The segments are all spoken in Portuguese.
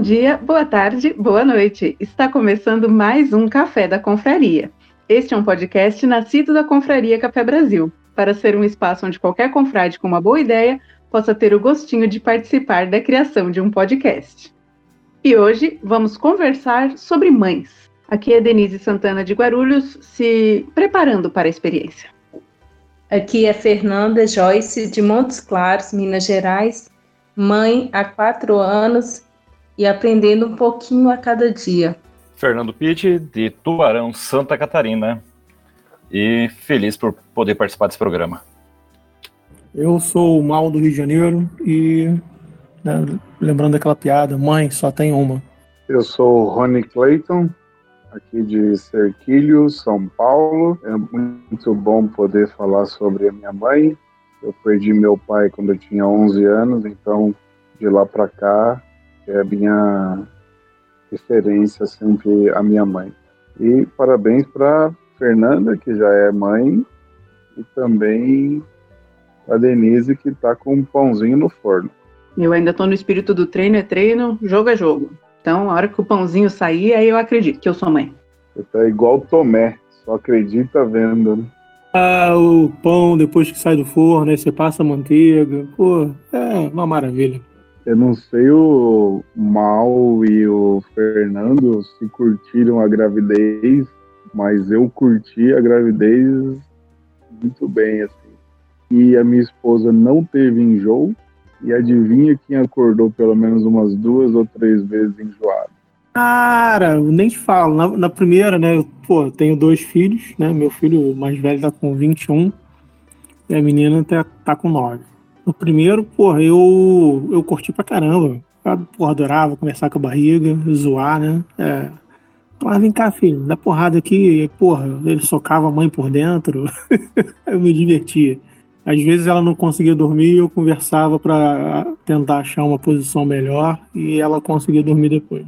Bom dia, boa tarde, boa noite. Está começando mais um Café da Confraria. Este é um podcast nascido da Confraria Café Brasil, para ser um espaço onde qualquer confrade com uma boa ideia possa ter o gostinho de participar da criação de um podcast. E hoje vamos conversar sobre mães. Aqui é Denise Santana de Guarulhos, se preparando para a experiência. Aqui é Fernanda Joyce de Montes Claros, Minas Gerais, mãe há quatro anos e aprendendo um pouquinho a cada dia. Fernando Pitti, de Tubarão, Santa Catarina, e feliz por poder participar desse programa. Eu sou o Mal do Rio de Janeiro e, né, lembrando aquela piada, mãe só tem uma. Eu sou o Rony Clayton, aqui de Serquilho, São Paulo. É muito bom poder falar sobre a minha mãe. Eu perdi meu pai quando eu tinha 11 anos, então de lá para cá é a minha referência sempre a minha mãe. E parabéns para Fernanda, que já é mãe, e também a Denise, que está com um pãozinho no forno. Eu ainda estou no espírito do treino é treino, jogo é jogo. Então, a hora que o pãozinho sair, aí eu acredito que eu sou mãe. Você tá igual o Tomé, só acredita vendo, né? Ah, o pão depois que sai do forno, aí você passa a manteiga. Pô, é uma maravilha. Eu não sei o Mal e o Fernando se curtiram a gravidez, mas eu curti a gravidez muito bem, assim. E a minha esposa não teve enjoo, e adivinha quem acordou pelo menos umas duas ou três vezes enjoado? Cara, eu nem falo. Na, na primeira, né? Eu, pô, tenho dois filhos, né? Meu filho mais velho tá com 21 e a menina tá, tá com 9. No primeiro, porra, eu, eu curti pra caramba. Eu, porra, adorava conversar com a barriga, zoar, né? É. Mas vem cá, filho, dá porrada aqui. E, porra, ele socava a mãe por dentro. eu me divertia. Às vezes ela não conseguia dormir, eu conversava para tentar achar uma posição melhor e ela conseguia dormir depois.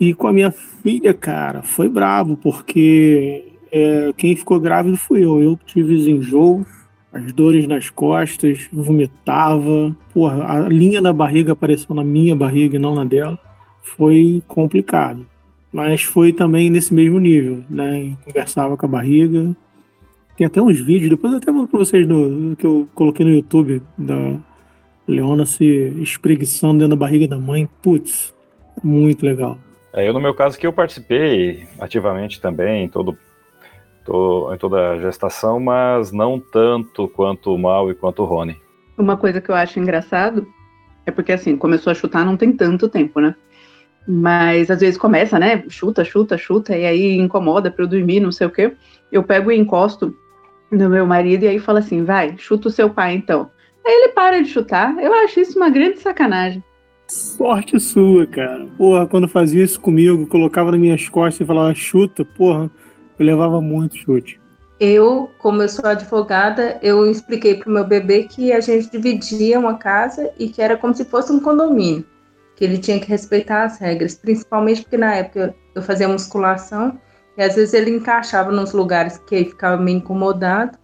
E com a minha filha, cara, foi bravo, porque é, quem ficou grávido fui eu. Eu tive os enjoos, as dores nas costas, vomitava. Porra, a linha da barriga apareceu na minha barriga e não na dela. Foi complicado. Mas foi também nesse mesmo nível, né? Conversava com a barriga, tem até uns vídeos, depois eu até mando pra vocês no, que eu coloquei no YouTube da Leona se espreguiçando dentro da barriga da mãe. Putz, muito legal. É, eu, no meu caso, que eu participei ativamente também todo, em toda a gestação, mas não tanto quanto o Mal e quanto o Rony. Uma coisa que eu acho engraçado é porque, assim, começou a chutar não tem tanto tempo, né? Mas às vezes começa, né? Chuta, chuta, chuta, e aí incomoda pra eu dormir, não sei o quê. Eu pego e encosto no meu marido e aí fala assim: vai, chuta o seu pai então. Aí ele para de chutar. Eu acho isso uma grande sacanagem. Sorte sua, cara. Porra, quando fazia isso comigo, colocava nas minhas costas e falava chuta, porra, eu levava muito chute. Eu, como eu sou advogada, eu expliquei pro meu bebê que a gente dividia uma casa e que era como se fosse um condomínio, que ele tinha que respeitar as regras, principalmente porque na época eu fazia musculação e às vezes ele encaixava nos lugares que ele ficava me incomodado,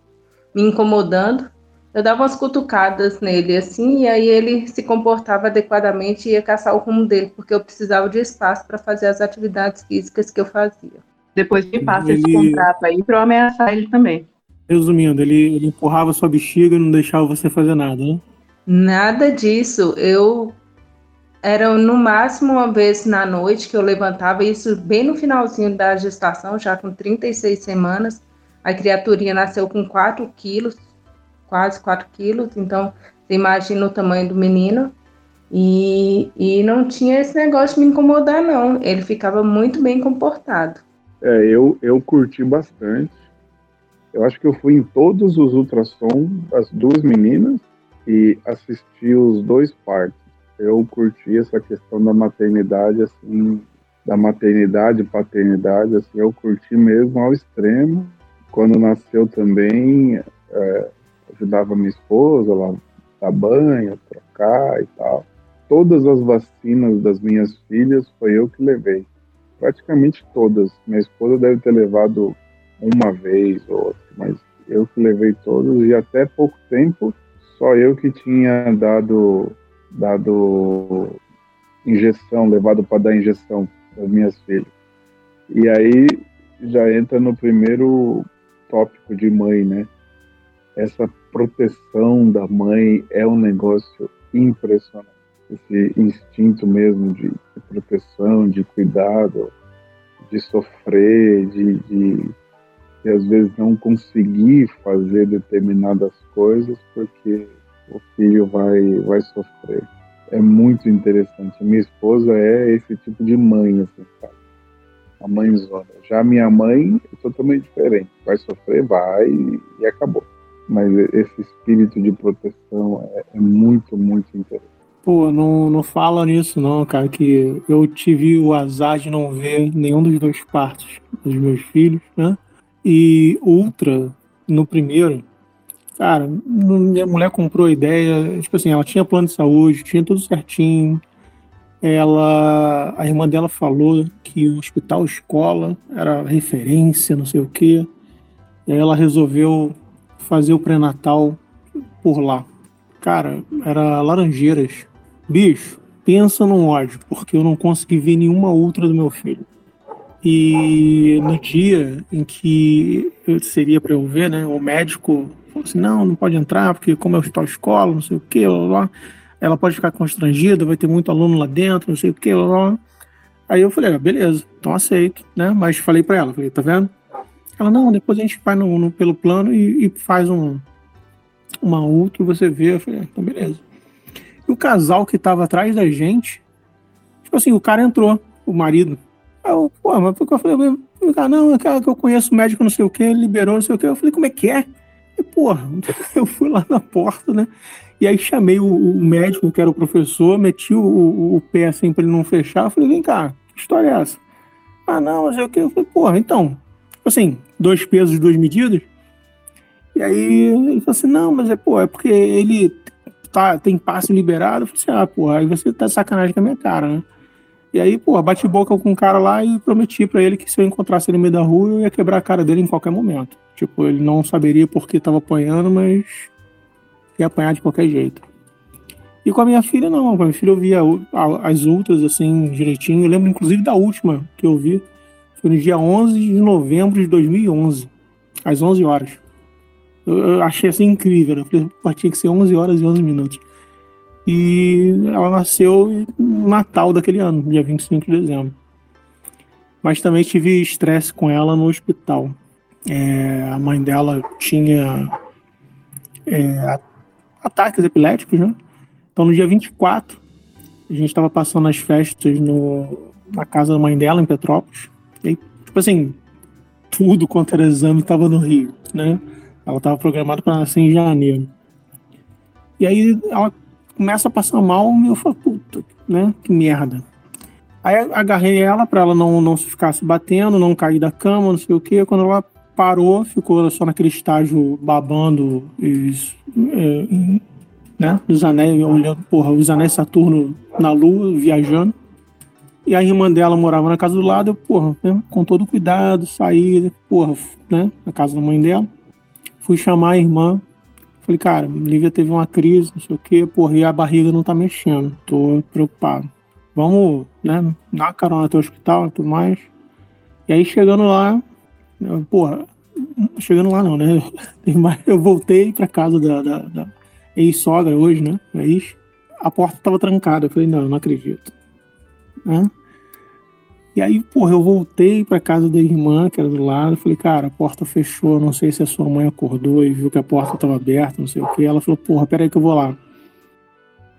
me incomodando. Eu dava umas cutucadas nele assim, e aí ele se comportava adequadamente e ia caçar o rumo dele, porque eu precisava de espaço para fazer as atividades físicas que eu fazia. Depois me passa ele... esse contrato aí para eu ameaçar ele também. Resumindo, ele, ele empurrava sua bexiga e não deixava você fazer nada, né? Nada disso. Eu era no máximo uma vez na noite que eu levantava, isso bem no finalzinho da gestação, já com 36 semanas. A criaturinha nasceu com 4 quilos, quase 4 quilos, então você imagina o tamanho do menino. E, e não tinha esse negócio de me incomodar, não. Ele ficava muito bem comportado. É, eu, eu curti bastante. Eu acho que eu fui em todos os ultrassons das duas meninas e assisti os dois partos eu curti essa questão da maternidade, assim, da maternidade, paternidade, assim, eu curti mesmo ao extremo. Quando nasceu também, é, ajudava minha esposa lá dar banho, trocar e tal. Todas as vacinas das minhas filhas foi eu que levei. Praticamente todas. Minha esposa deve ter levado uma vez ou outra, mas eu que levei todas e até pouco tempo só eu que tinha dado dado injeção, levado para dar injeção das minhas filhas. E aí já entra no primeiro tópico de mãe, né? Essa proteção da mãe é um negócio impressionante. Esse instinto mesmo de, de proteção, de cuidado, de sofrer, de, de, de às vezes não conseguir fazer determinadas coisas porque o filho vai, vai sofrer. É muito interessante. Minha esposa é esse tipo de mãe, assim, sabe? A mãezona. Já minha mãe é totalmente diferente. Vai sofrer, vai e acabou. Mas esse espírito de proteção é, é muito, muito interessante. Pô, não, não fala nisso não, cara, que eu tive o azar de não ver nenhum dos dois partos dos meus filhos, né? E Ultra, no primeiro, cara, minha mulher comprou a ideia, tipo assim, ela tinha plano de saúde, tinha tudo certinho. Ela, a irmã dela falou que o hospital escola era referência, não sei o quê. Aí ela resolveu fazer o pré-natal por lá. Cara, era Laranjeiras. Bicho, pensa num ódio, porque eu não consegui ver nenhuma outra do meu filho. E no dia em que seria para eu ver, né, o médico falou assim: não, não pode entrar, porque como é hospital escola, não sei o que, lá, lá, ela pode ficar constrangida, vai ter muito aluno lá dentro, não sei o que, lá, lá. Aí eu falei: ah, beleza, então aceito, né? Mas falei para ela: falei, tá vendo? Ela, não, depois a gente vai no, no pelo plano e, e, faz um, uma outra você vê. Eu falei: ah, então beleza. E o casal que tava atrás da gente, tipo assim, o cara entrou, o marido. Aí eu, pô, mas eu falei, cara, não, é que eu conheço o médico, não sei o que, liberou, não sei o que. Eu falei, como é que é? E, porra, eu fui lá na porta, né? E aí chamei o, o médico, que era o professor, meti o, o, o pé assim pra ele não fechar. Eu falei, vem cá, que história é essa? Ah, não, não sei o que. Eu falei, porra, então, tipo assim, dois pesos, duas medidas. E aí ele falou assim, não, mas é, pô, é porque ele tá, tem passe liberado. Eu falei assim, ah, porra, aí você tá sacanagem com a minha cara, né? E aí, pô, bati boca com um cara lá e prometi para ele que se eu encontrasse ele no meio da rua, eu ia quebrar a cara dele em qualquer momento. Tipo, ele não saberia por que tava apanhando, mas ia apanhar de qualquer jeito. E com a minha filha, não. Com a minha filha eu via as outras, assim, direitinho. Eu lembro, inclusive, da última que eu vi. Foi no dia 11 de novembro de 2011, às 11 horas. Eu, achei, assim, incrível. Né? Falei, tinha que ser 11 horas e 11 minutos. E ela nasceu no Natal daquele ano, dia 25 de dezembro. Mas também tive estresse com ela no hospital. É, a mãe dela tinha é, ataques epiléticos, né? Então no dia 24, a gente estava passando as festas no, na casa da mãe dela, em Petrópolis. E, tipo assim, tudo quanto era exame estava no Rio, né? Ela estava programada para nascer em janeiro. E aí ela começa a passar mal, e eu falo, puta, né? Que merda. Aí agarrei ela para ela não, não ficar se batendo, não cair da cama, não sei o quê. Quando ela parou, ficou só naquele estágio babando e, é, né, os anéis, olhando, porra, os anéis Saturno na lua, viajando. E a irmã dela morava na casa do lado, eu, porra, né, com todo cuidado, saí, porra, né, na casa da mãe dela. Fui chamar a irmã, falei, cara, Lívia teve uma crise, não sei o quê, porra, e a barriga não tá mexendo, tô preocupado. Vamos, né, dar carona até o hospital e tudo mais. E aí, chegando lá, Porra, chegando lá não, né? Eu voltei pra casa da, da, da ex-sogra hoje, né? Ex. A porta tava trancada. Eu falei, não, não acredito. Né? E aí, porra, eu voltei pra casa da irmã, que era do lado. Falei, cara, a porta fechou. Não sei se a sua mãe acordou e viu que a porta tava aberta, não sei o que. Ela falou, porra, peraí que eu vou lá.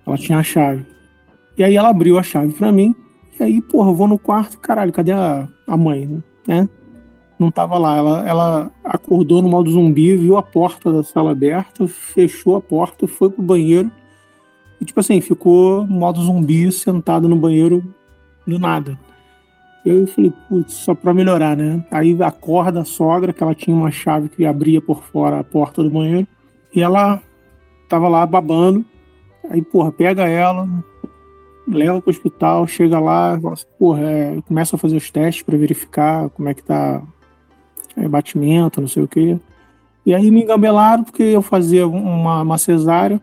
Ela tinha a chave. E aí ela abriu a chave pra mim. E aí, porra, eu vou no quarto. Caralho, cadê a, a mãe, né? não estava lá. Ela, ela acordou no modo zumbi, viu a porta da sala aberta, fechou a porta, foi pro banheiro e, tipo assim, ficou modo zumbi, sentado no banheiro do nada. Eu falei, putz, só pra melhorar, né? Aí acorda a sogra, que ela tinha uma chave que abria por fora a porta do banheiro, e ela tava lá babando. Aí, porra, pega ela, leva pro hospital, chega lá, porra, é, começa a fazer os testes para verificar como é que tá é, batimento, não sei o quê. E aí me engambelaram porque eu fazia uma, uma cesárea,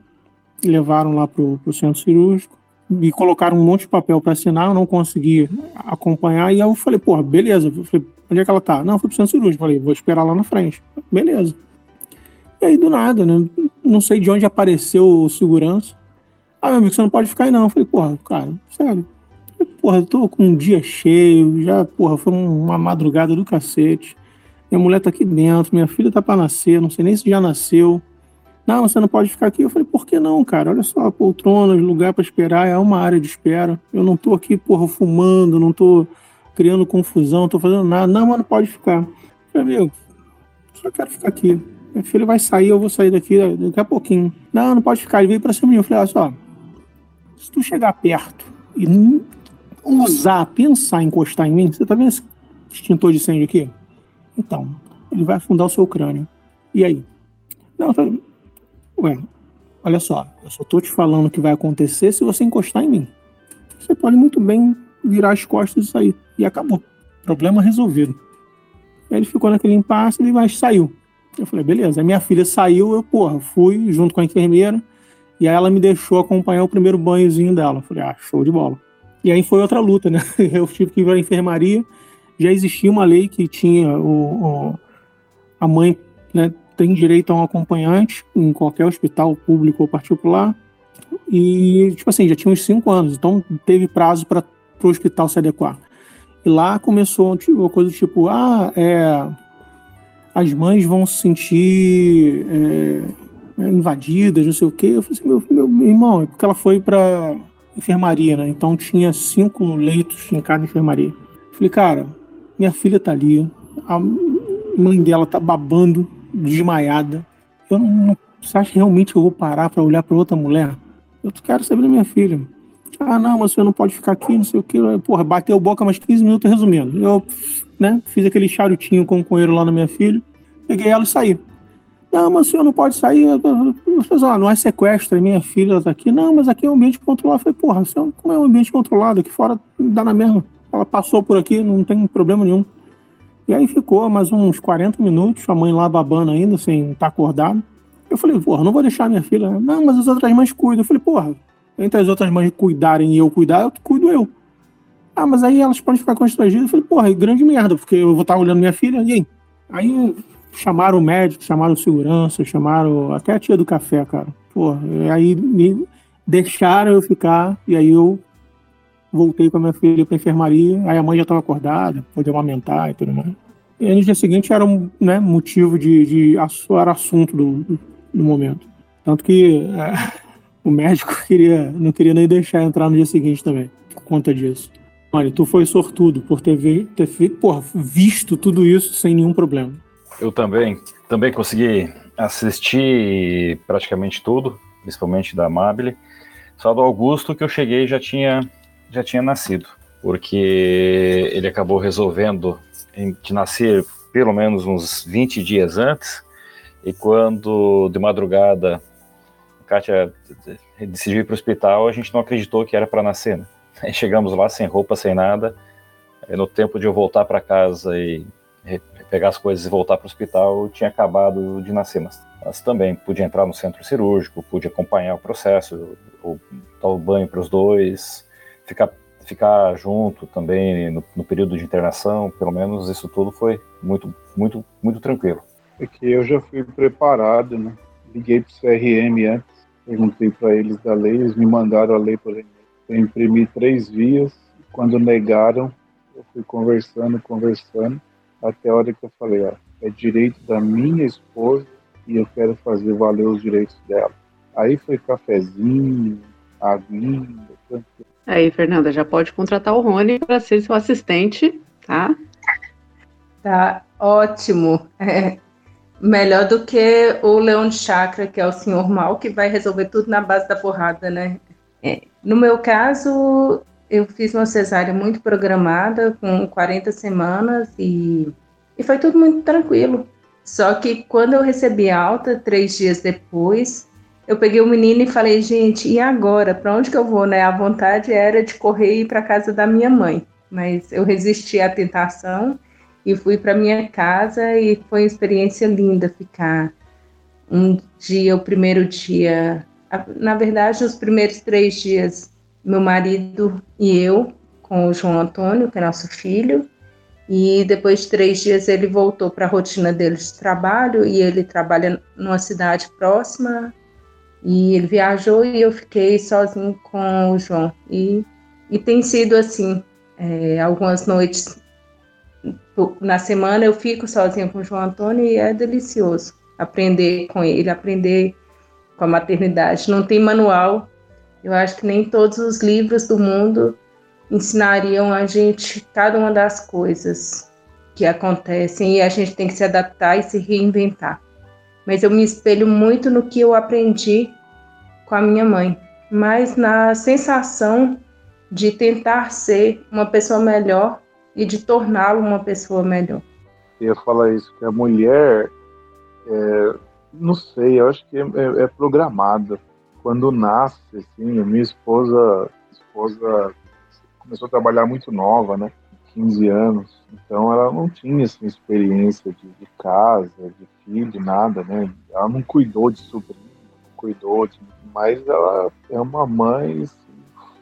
levaram lá pro, pro centro cirúrgico. Me colocaram um monte de papel para assinar, eu não consegui acompanhar, e eu falei, porra, beleza. Eu falei, onde é que ela tá? Não, foi pro centro cirúrgico. Falei, vou esperar lá na frente. Beleza. E aí, do nada, né? Não sei de onde apareceu o segurança. Ah, meu amigo, você não pode ficar aí não. Eu falei, porra, cara, sério. Porra, eu tô com um dia cheio, já, porra, foi uma madrugada do cacete. Minha mulher tá aqui dentro, minha filha tá para nascer, não sei nem se já nasceu. Não, você não pode ficar aqui. Eu falei, por que não, cara? Olha só, poltronas, lugar para esperar, é uma área de espera. Eu não tô aqui, porra, fumando, não tô criando confusão, não tô fazendo nada. Não, mas não pode ficar. Eu falei, amigo, só quero ficar aqui. Minha filha vai sair, eu vou sair daqui daqui a pouquinho. Não, não pode ficar. Ele veio pra cima de mim. Eu falei, olha só, se tu chegar perto e usar, pensar encostar em mim, você tá vendo esse extintor de incêndio aqui? Então, ele vai afundar o seu crânio. E aí? Não, tá... Ué, olha só, eu só tô te falando o que vai acontecer se você encostar em mim. Você pode muito bem virar as costas e sair. E acabou. Problema resolvido. Ele ficou naquele impasse, mas saiu. Eu falei, beleza. Aí minha filha saiu, eu, porra, fui junto com a enfermeira. E aí ela me deixou acompanhar o primeiro banhozinho dela. Eu falei, ah, show de bola. E aí foi outra luta, né? Eu tive que ir para a enfermaria. Já existia uma lei que tinha o, o a mãe né, tem direito a um acompanhante em qualquer hospital público ou particular. E, tipo assim, já tinha uns cinco anos, então teve prazo para o hospital se adequar. E lá começou tipo, uma coisa tipo: ah, é, as mães vão se sentir é, invadidas, não sei o quê. Eu falei assim: meu, meu irmão, é porque ela foi para enfermaria, né? Então tinha cinco leitos em cada enfermaria. Falei, cara, minha filha tá ali, a mãe dela tá babando, desmaiada. Eu não, não você acha realmente que eu vou parar para olhar para outra mulher? Eu quero saber da minha filha. Ah, não, mas você não pode ficar aqui, não sei o que. Porra, bateu boca mais 15 minutos resumindo. Eu, né, fiz aquele charutinho com o coelho lá na minha filha, peguei ela e saí. Não, mas o senhor não pode sair. Ah, não é sequestro, minha filha tá aqui. Não, mas aqui é um ambiente controlado. Eu falei, porra, como é um ambiente controlado? Aqui fora dá na mesma. Ela passou por aqui, não tem problema nenhum. E aí ficou mais uns 40 minutos, a mãe lá babando ainda, sem estar tá acordada. Eu falei, porra, não vou deixar minha filha. Não, mas as outras mães cuidam. Eu falei, porra, entre as outras mães cuidarem e eu cuidar, eu cuido eu. Ah, mas aí elas podem ficar constrangidas. Eu falei, porra, grande merda, porque eu vou estar olhando minha filha, e aí? Aí chamaram o médico, chamaram o segurança, chamaram até a tia do café, cara. Porra, aí me deixaram eu ficar, e aí eu voltei com a minha filha para enfermaria, aí a mãe já estava acordada, podia amamentar e tudo mais. E no dia seguinte era um né, motivo de, de era assunto do, do, momento. Tanto que é, o médico queria, não queria nem deixar entrar no dia seguinte também, por conta disso. Olha, tu foi sortudo por ter, ter porra, visto tudo isso sem nenhum problema. Eu também, também consegui assistir praticamente tudo, principalmente da Amabile. Só do Augusto que eu cheguei já tinha já tinha nascido, porque ele acabou resolvendo de nascer pelo menos uns 20 dias antes, e quando de madrugada a Kátia decidiu ir para o hospital, a gente não acreditou que era para nascer. Né? Aí chegamos lá sem roupa, sem nada. Aí no tempo de eu voltar para casa e pegar as coisas e voltar para o hospital, tinha acabado de nascer. Mas, mas, também pude entrar no centro cirúrgico, pude acompanhar o processo, dar o banho para os dois, ficar, ficar junto também no, no, período de internação, pelo menos isso tudo foi muito, muito, muito tranquilo. É que eu já fui preparado, né? Liguei para o CRM antes, perguntei para eles da lei, eles me mandaram a lei por e-mail. Eu imprimi três vias, quando negaram, eu fui conversando, conversando, até a hora que eu falei, ó, é direito da minha esposa e eu quero fazer valer os direitos dela. Aí foi cafezinho, aguinha, tranquilo. Aí, Fernanda, já pode contratar o Rony para ser seu assistente, tá? Tá ótimo. É melhor do que o Leão de Chakra, que é o senhor mal, que vai resolver tudo na base da porrada, né? É. No meu caso, eu fiz uma cesárea muito programada, com 40 semanas, e, e foi tudo muito tranquilo. Só que quando eu recebi alta, três dias depois, eu peguei o menino e falei, gente, e agora? Para onde que eu vou, né? A vontade era de correr e ir para casa da minha mãe, mas eu resisti à tentação e fui para minha casa e foi uma experiência linda ficar um dia, o primeiro dia, na verdade, os primeiros três dias meu marido e eu com o João Antônio, que é nosso filho, e depois de três dias ele voltou para a rotina dele de trabalho e ele trabalha numa cidade próxima e ele viajou e eu fiquei sozinho com o João. E, e tem sido assim é, algumas noites na semana eu fico sozinha com o João Antônio e é delicioso aprender com ele aprender com a maternidade. Não tem manual. Eu acho que nem todos os livros do mundo ensinariam a gente cada uma das coisas que acontecem e a gente tem que se adaptar e se reinventar. Mas eu me espelho muito no que eu aprendi com a minha mãe, mas na sensação de tentar ser uma pessoa melhor e de torná-lo uma pessoa melhor. Eu ia falar isso, que a mulher, é, não sei, eu acho que é, é, é programada. Quando nasce, assim, minha esposa, esposa começou a trabalhar muito nova, né? 15 anos. Então ela não tinha assim, experiência de, de, casa, de filho, nada, né? Ela não cuidou de sobrinho, cuidou de... Mas ela é uma mãe assim,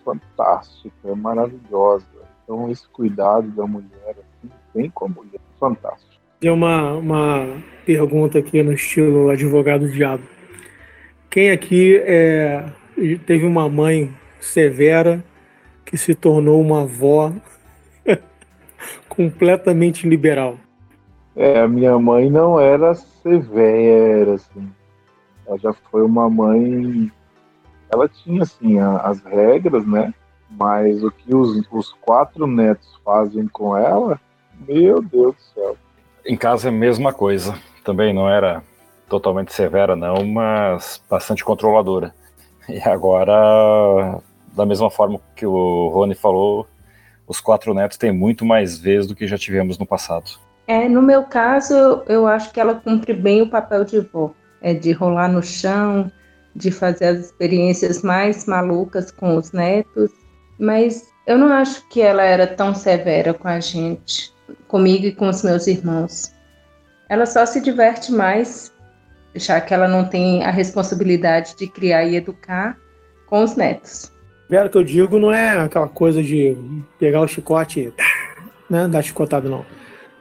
fantástica, é maravilhosa. Então esse cuidado da mulher, assim, vem com a mulher, fantástico. Tem uma, uma pergunta aqui no estilo advogado diabo. Quem aqui é, teve uma mãe severa que se tornou uma avó completamente liberal. É, a minha mãe não era severa, assim. Ela já foi uma mãe. Ela tinha, assim, a, as regras, né? Mas o que os, os quatro netos fazem com ela, meu Deus do céu. Em casa é a mesma coisa. Também não era totalmente severa, não, mas bastante controladora. E agora da mesma forma que o Rony falou, os quatro netos têm muito mais vez do que já tivemos no passado. É, no meu caso, eu acho que ela cumpre bem o papel de vó, é de rolar no chão, de fazer as experiências mais malucas com os netos, mas eu não acho que ela era tão severa com a gente, comigo e com os meus irmãos. Ela só se diverte mais, já que ela não tem a responsabilidade de criar e educar com os netos. Vera, que eu digo não é aquela coisa de pegar o chicote né, dar chicotada, não.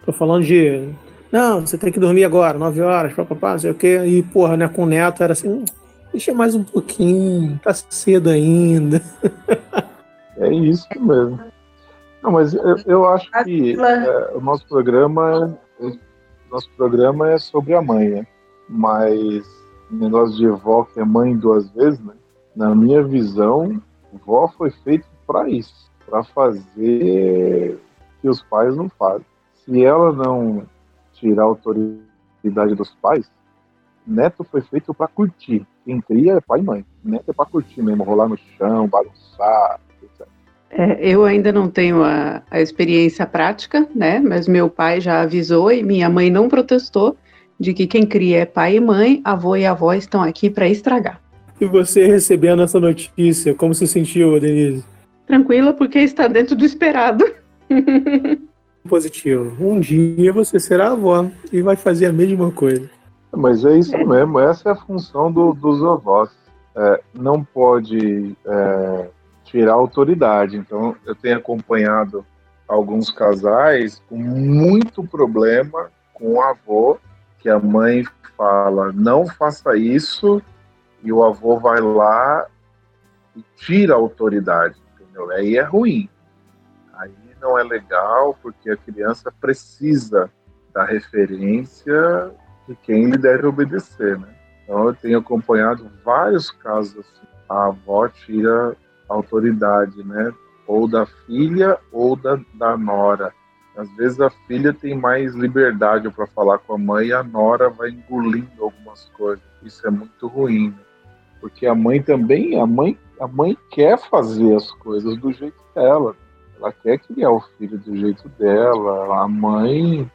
Tô falando de. Não, você tem que dormir agora, 9 horas, papapá, não sei o quê. E, porra, né, com o neto era assim, hum, deixa mais um pouquinho, tá cedo ainda. É isso mesmo. Não, mas eu, eu acho que é, o nosso programa, nosso programa é sobre a mãe, né? Mas o negócio de vó que é mãe duas vezes, né? Na minha visão, vó foi feito para isso, para fazer o que os pais não fazem. Se ela não tirar a autoridade dos pais, neto foi feito para curtir. Quem cria é pai e mãe. Neto é para curtir mesmo, rolar no chão, balançar, etc. É, eu ainda não tenho a, a, experiência prática, né? Mas meu pai já avisou e minha mãe não protestou de que quem cria é pai e mãe, avô e avó estão aqui para estragar. E você recebendo essa notícia, como se sentiu, Denise? Tranquila, porque está dentro do esperado. Positivo. Um dia você será avó e vai fazer a mesma coisa. Mas é isso mesmo, essa é a função do, dos avós. É, não pode é, tirar autoridade. Então, eu tenho acompanhado alguns casais com muito problema com o avô, que a mãe fala: não faça isso, e o avô vai lá e tira a autoridade, entendeu? Aí é ruim. Não é legal, porque a criança precisa da referência de quem lhe deve obedecer, né? Então eu tenho acompanhado vários casos assim. A avó tira a autoridade, né? Ou da filha ou da, da nora. Às vezes a filha tem mais liberdade para falar com a mãe e a nora vai engolindo algumas coisas. Isso é muito ruim. Né? porque a mãe também, a mãe, a mãe quer fazer as coisas do jeito dela. Ela quer criar o filho do jeito dela. A mãe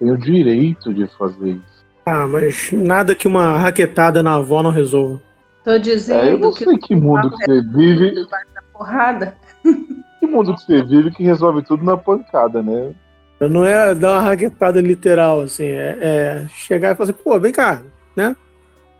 tem o direito de fazer isso. Ah, mas nada que uma raquetada na avó não resolva. Tô dizendo é, eu não sei que, mundo que você vive. Porrada. Que mundo que você vive que resolve tudo na pancada, né? Não é dar uma raquetada literal, assim, é, é chegar e falar assim, pô, vem cá, né?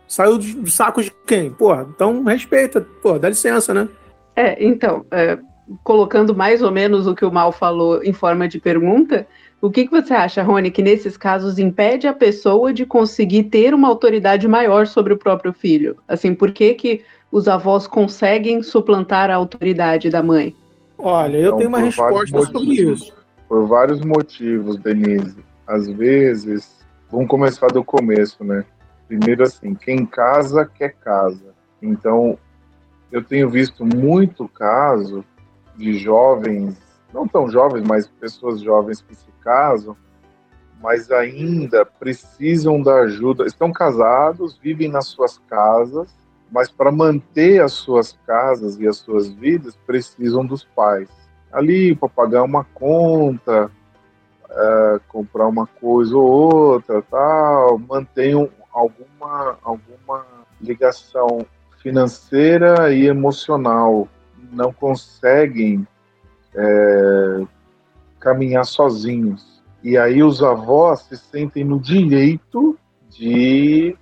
Saiu do saco de quem? Pô, então respeita, pô, dá licença, né? É, então, é, colocando mais ou menos o que o Mal falou em forma de pergunta, o que, que você acha, Rony, que nesses casos impede a pessoa de conseguir ter uma autoridade maior sobre o próprio filho? Assim, por que, que os avós conseguem suplantar a autoridade da mãe? Olha, eu então, tenho uma resposta sobre isso. Por vários motivos, Denise. Às vezes, vamos começar do começo, né? Primeiro assim, quem casa quer casa. Então, eu tenho visto muito caso de jovens, não tão jovens, mas pessoas jovens que se casam, mas ainda precisam da ajuda, estão casados, vivem nas suas casas, mas para manter as suas casas e as suas vidas precisam dos pais. Ali para pagar uma conta, é, comprar uma coisa ou outra, tal, mantenham alguma alguma ligação financeira e emocional. Não conseguem é, caminhar sozinhos. E aí os avós se sentem no direito de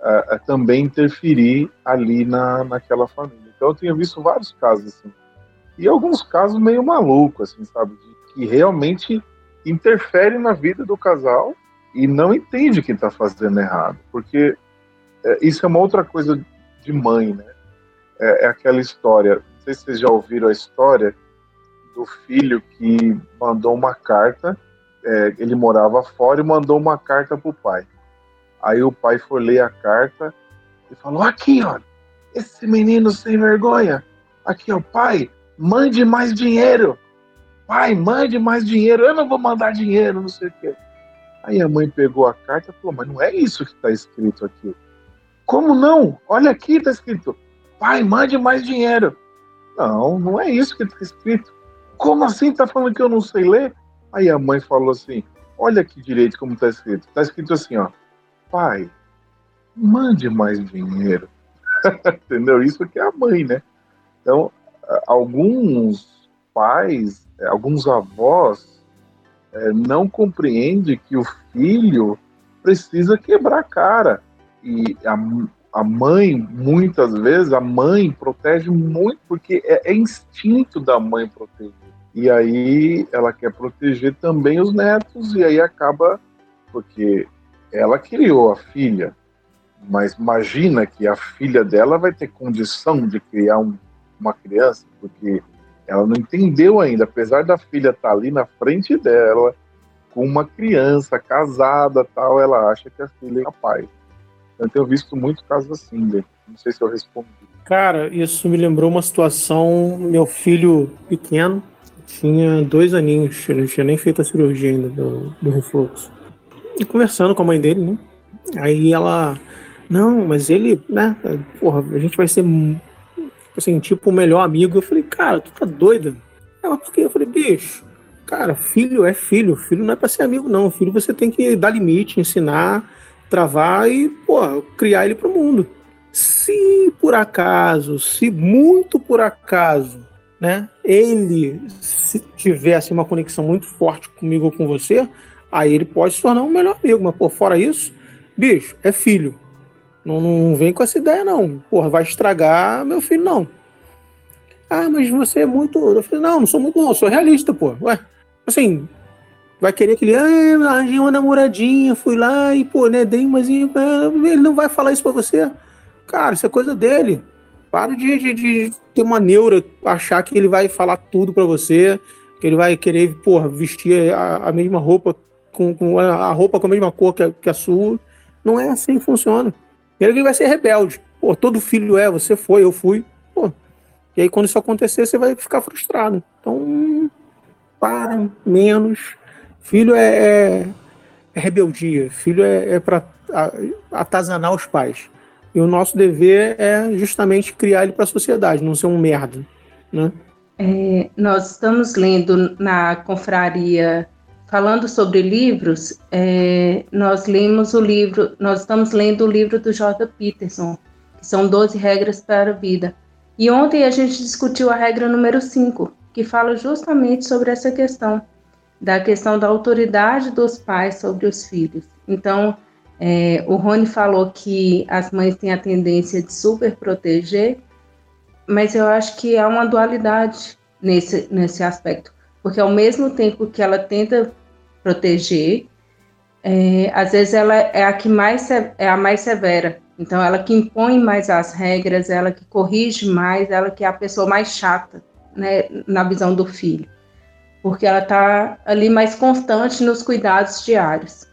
uh, também interferir ali na, naquela família. Então eu tenho visto vários casos assim. E alguns casos meio malucos, assim, sabe? De, que realmente interfere na vida do casal e não entende que está fazendo errado. Porque é, isso é uma outra coisa de mãe, né? É, é, aquela história, sei se vocês já ouviram a história do filho que mandou uma carta, é, ele morava fora e mandou uma carta para o pai. Aí o pai foi ler a carta e falou: Aqui, ó, esse menino sem vergonha. Aqui, ó, pai, mande mais dinheiro. Pai, mande mais dinheiro. Eu não vou mandar dinheiro, não sei o quê. Aí a mãe pegou a carta e falou: Mas não é isso que está escrito aqui. Como não? Olha aqui, está escrito: Pai, mande mais dinheiro. Não, não é isso que está escrito. Como assim? Está falando que eu não sei ler? Aí a mãe falou assim: Olha aqui direito como está escrito. Está escrito assim, ó pai, mande mais dinheiro. Entendeu? Isso que é a mãe, né? Então, alguns pais, alguns avós é, não compreendem que o filho precisa quebrar a cara. E a, a mãe, muitas vezes, a mãe protege muito, porque é, é instinto da mãe proteger. E aí ela quer proteger também os netos, e aí acaba, porque ela criou a filha, mas imagina que a filha dela vai ter condição de criar um, uma criança, porque ela não entendeu ainda, apesar da filha estar tá ali na frente dela, com uma criança casada, tal, ela acha que a filha é capaz. Eu tenho visto muitos casos assim, não sei se eu respondi. Cara, isso me lembrou uma situação, meu filho pequeno, tinha dois aninhos, ele não tinha nem feito a cirurgia ainda do, do refluxo. E conversando com a mãe dele, né? Aí ela, não, mas ele, né? Porra, a gente vai ser, assim, tipo, o melhor amigo. Eu falei, cara, tu tá doida? Ela, por quê? Eu falei, bicho, cara, filho é filho. Filho não é pra ser amigo, não. Filho você tem que dar limite, ensinar, travar e, pô, criar ele pro mundo. Se por acaso, se muito por acaso, né, ele se tivesse uma conexão muito forte comigo ou com você, aí ele pode se tornar um melhor amigo. Mas, por fora isso, bicho, é filho. Não, não vem com essa ideia, não. Porra, vai estragar meu filho, não. Ah, mas você é muito. Eu falei, não, não sou muito, não, sou realista, pô. Ué, assim, vai querer que ele, ah, arranjei uma namoradinha, fui lá e, pô, né, dei mas ele não vai falar isso pra você. Cara, isso é coisa dele. Para de, de, de ter uma neura, achar que ele vai falar tudo pra você, que ele vai querer, porra, vestir a, a mesma roupa com, com, a roupa com a mesma cor que a, que a sua. Não é assim que funciona. Ele vai ser rebelde. Pô, todo filho é, você foi, eu fui. Pô. E aí, quando isso acontecer, você vai ficar frustrado. Então, para menos. Filho é, é, é rebeldia. Filho é, é para atazanar os pais. E o nosso dever é justamente criar ele para a sociedade, não ser um merda. Né? É, nós estamos lendo na confraria falando sobre livros, é, nós lemos o livro, nós estamos lendo o livro do J. Peterson, que são 12 regras para a vida. E ontem a gente discutiu a regra número 5, que fala justamente sobre essa questão, da questão da autoridade dos pais sobre os filhos. Então, é, o Rony falou que as mães têm a tendência de super proteger, mas eu acho que há uma dualidade nesse, nesse aspecto, porque ao mesmo tempo que ela tenta proteger, é, às vezes ela é a que mais é a mais severa. Então ela que impõe mais as regras, ela que corrige mais, ela que é a pessoa mais chata, né, na visão do filho, porque ela está ali mais constante nos cuidados diários.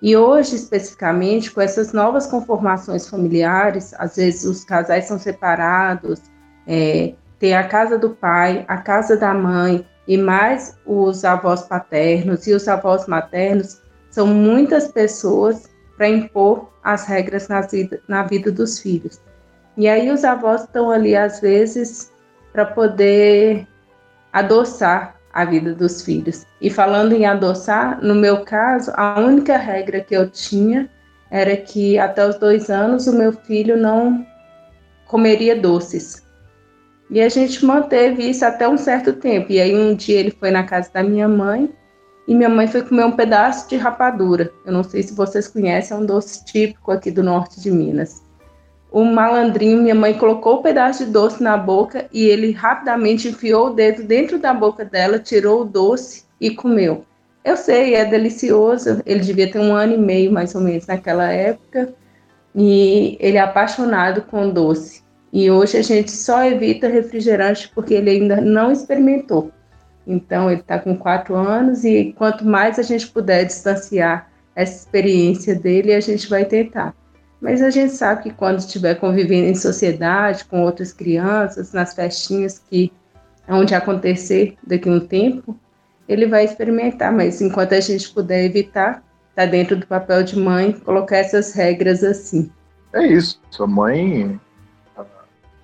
E hoje, especificamente, com essas novas conformações familiares, às vezes os casais são separados, é, tem a casa do pai, a casa da mãe, e mais os avós paternos e os avós maternos, são muitas pessoas para impor as regras na vida, na vida dos filhos. E aí os avós estão ali, às vezes, para poder adoçar a vida dos filhos. E falando em adoçar, no meu caso, a única regra que eu tinha era que até os dois anos o meu filho não comeria doces. E a gente manteve isso até um certo tempo. E aí um dia ele foi na casa da minha mãe e minha mãe foi comer um pedaço de rapadura. Eu não sei se vocês conhecem, é um doce típico aqui do norte de Minas. O malandrinho, minha mãe colocou o um pedaço de doce na boca e ele rapidamente enfiou o dedo dentro da boca dela, tirou o doce e comeu. Eu sei, é delicioso. Ele devia ter um ano e meio, mais ou menos, naquela época. E ele é apaixonado com doce. E hoje a gente só evita refrigerante porque ele ainda não experimentou. Então, ele está com quatro anos e quanto mais a gente puder distanciar essa experiência dele, a gente vai tentar. Mas a gente sabe que quando estiver convivendo em sociedade com outras crianças, nas festinhas que onde acontecer daqui a um tempo, ele vai experimentar. Mas enquanto a gente puder evitar, está dentro do papel de mãe colocar essas regras assim. É isso. Sua mãe,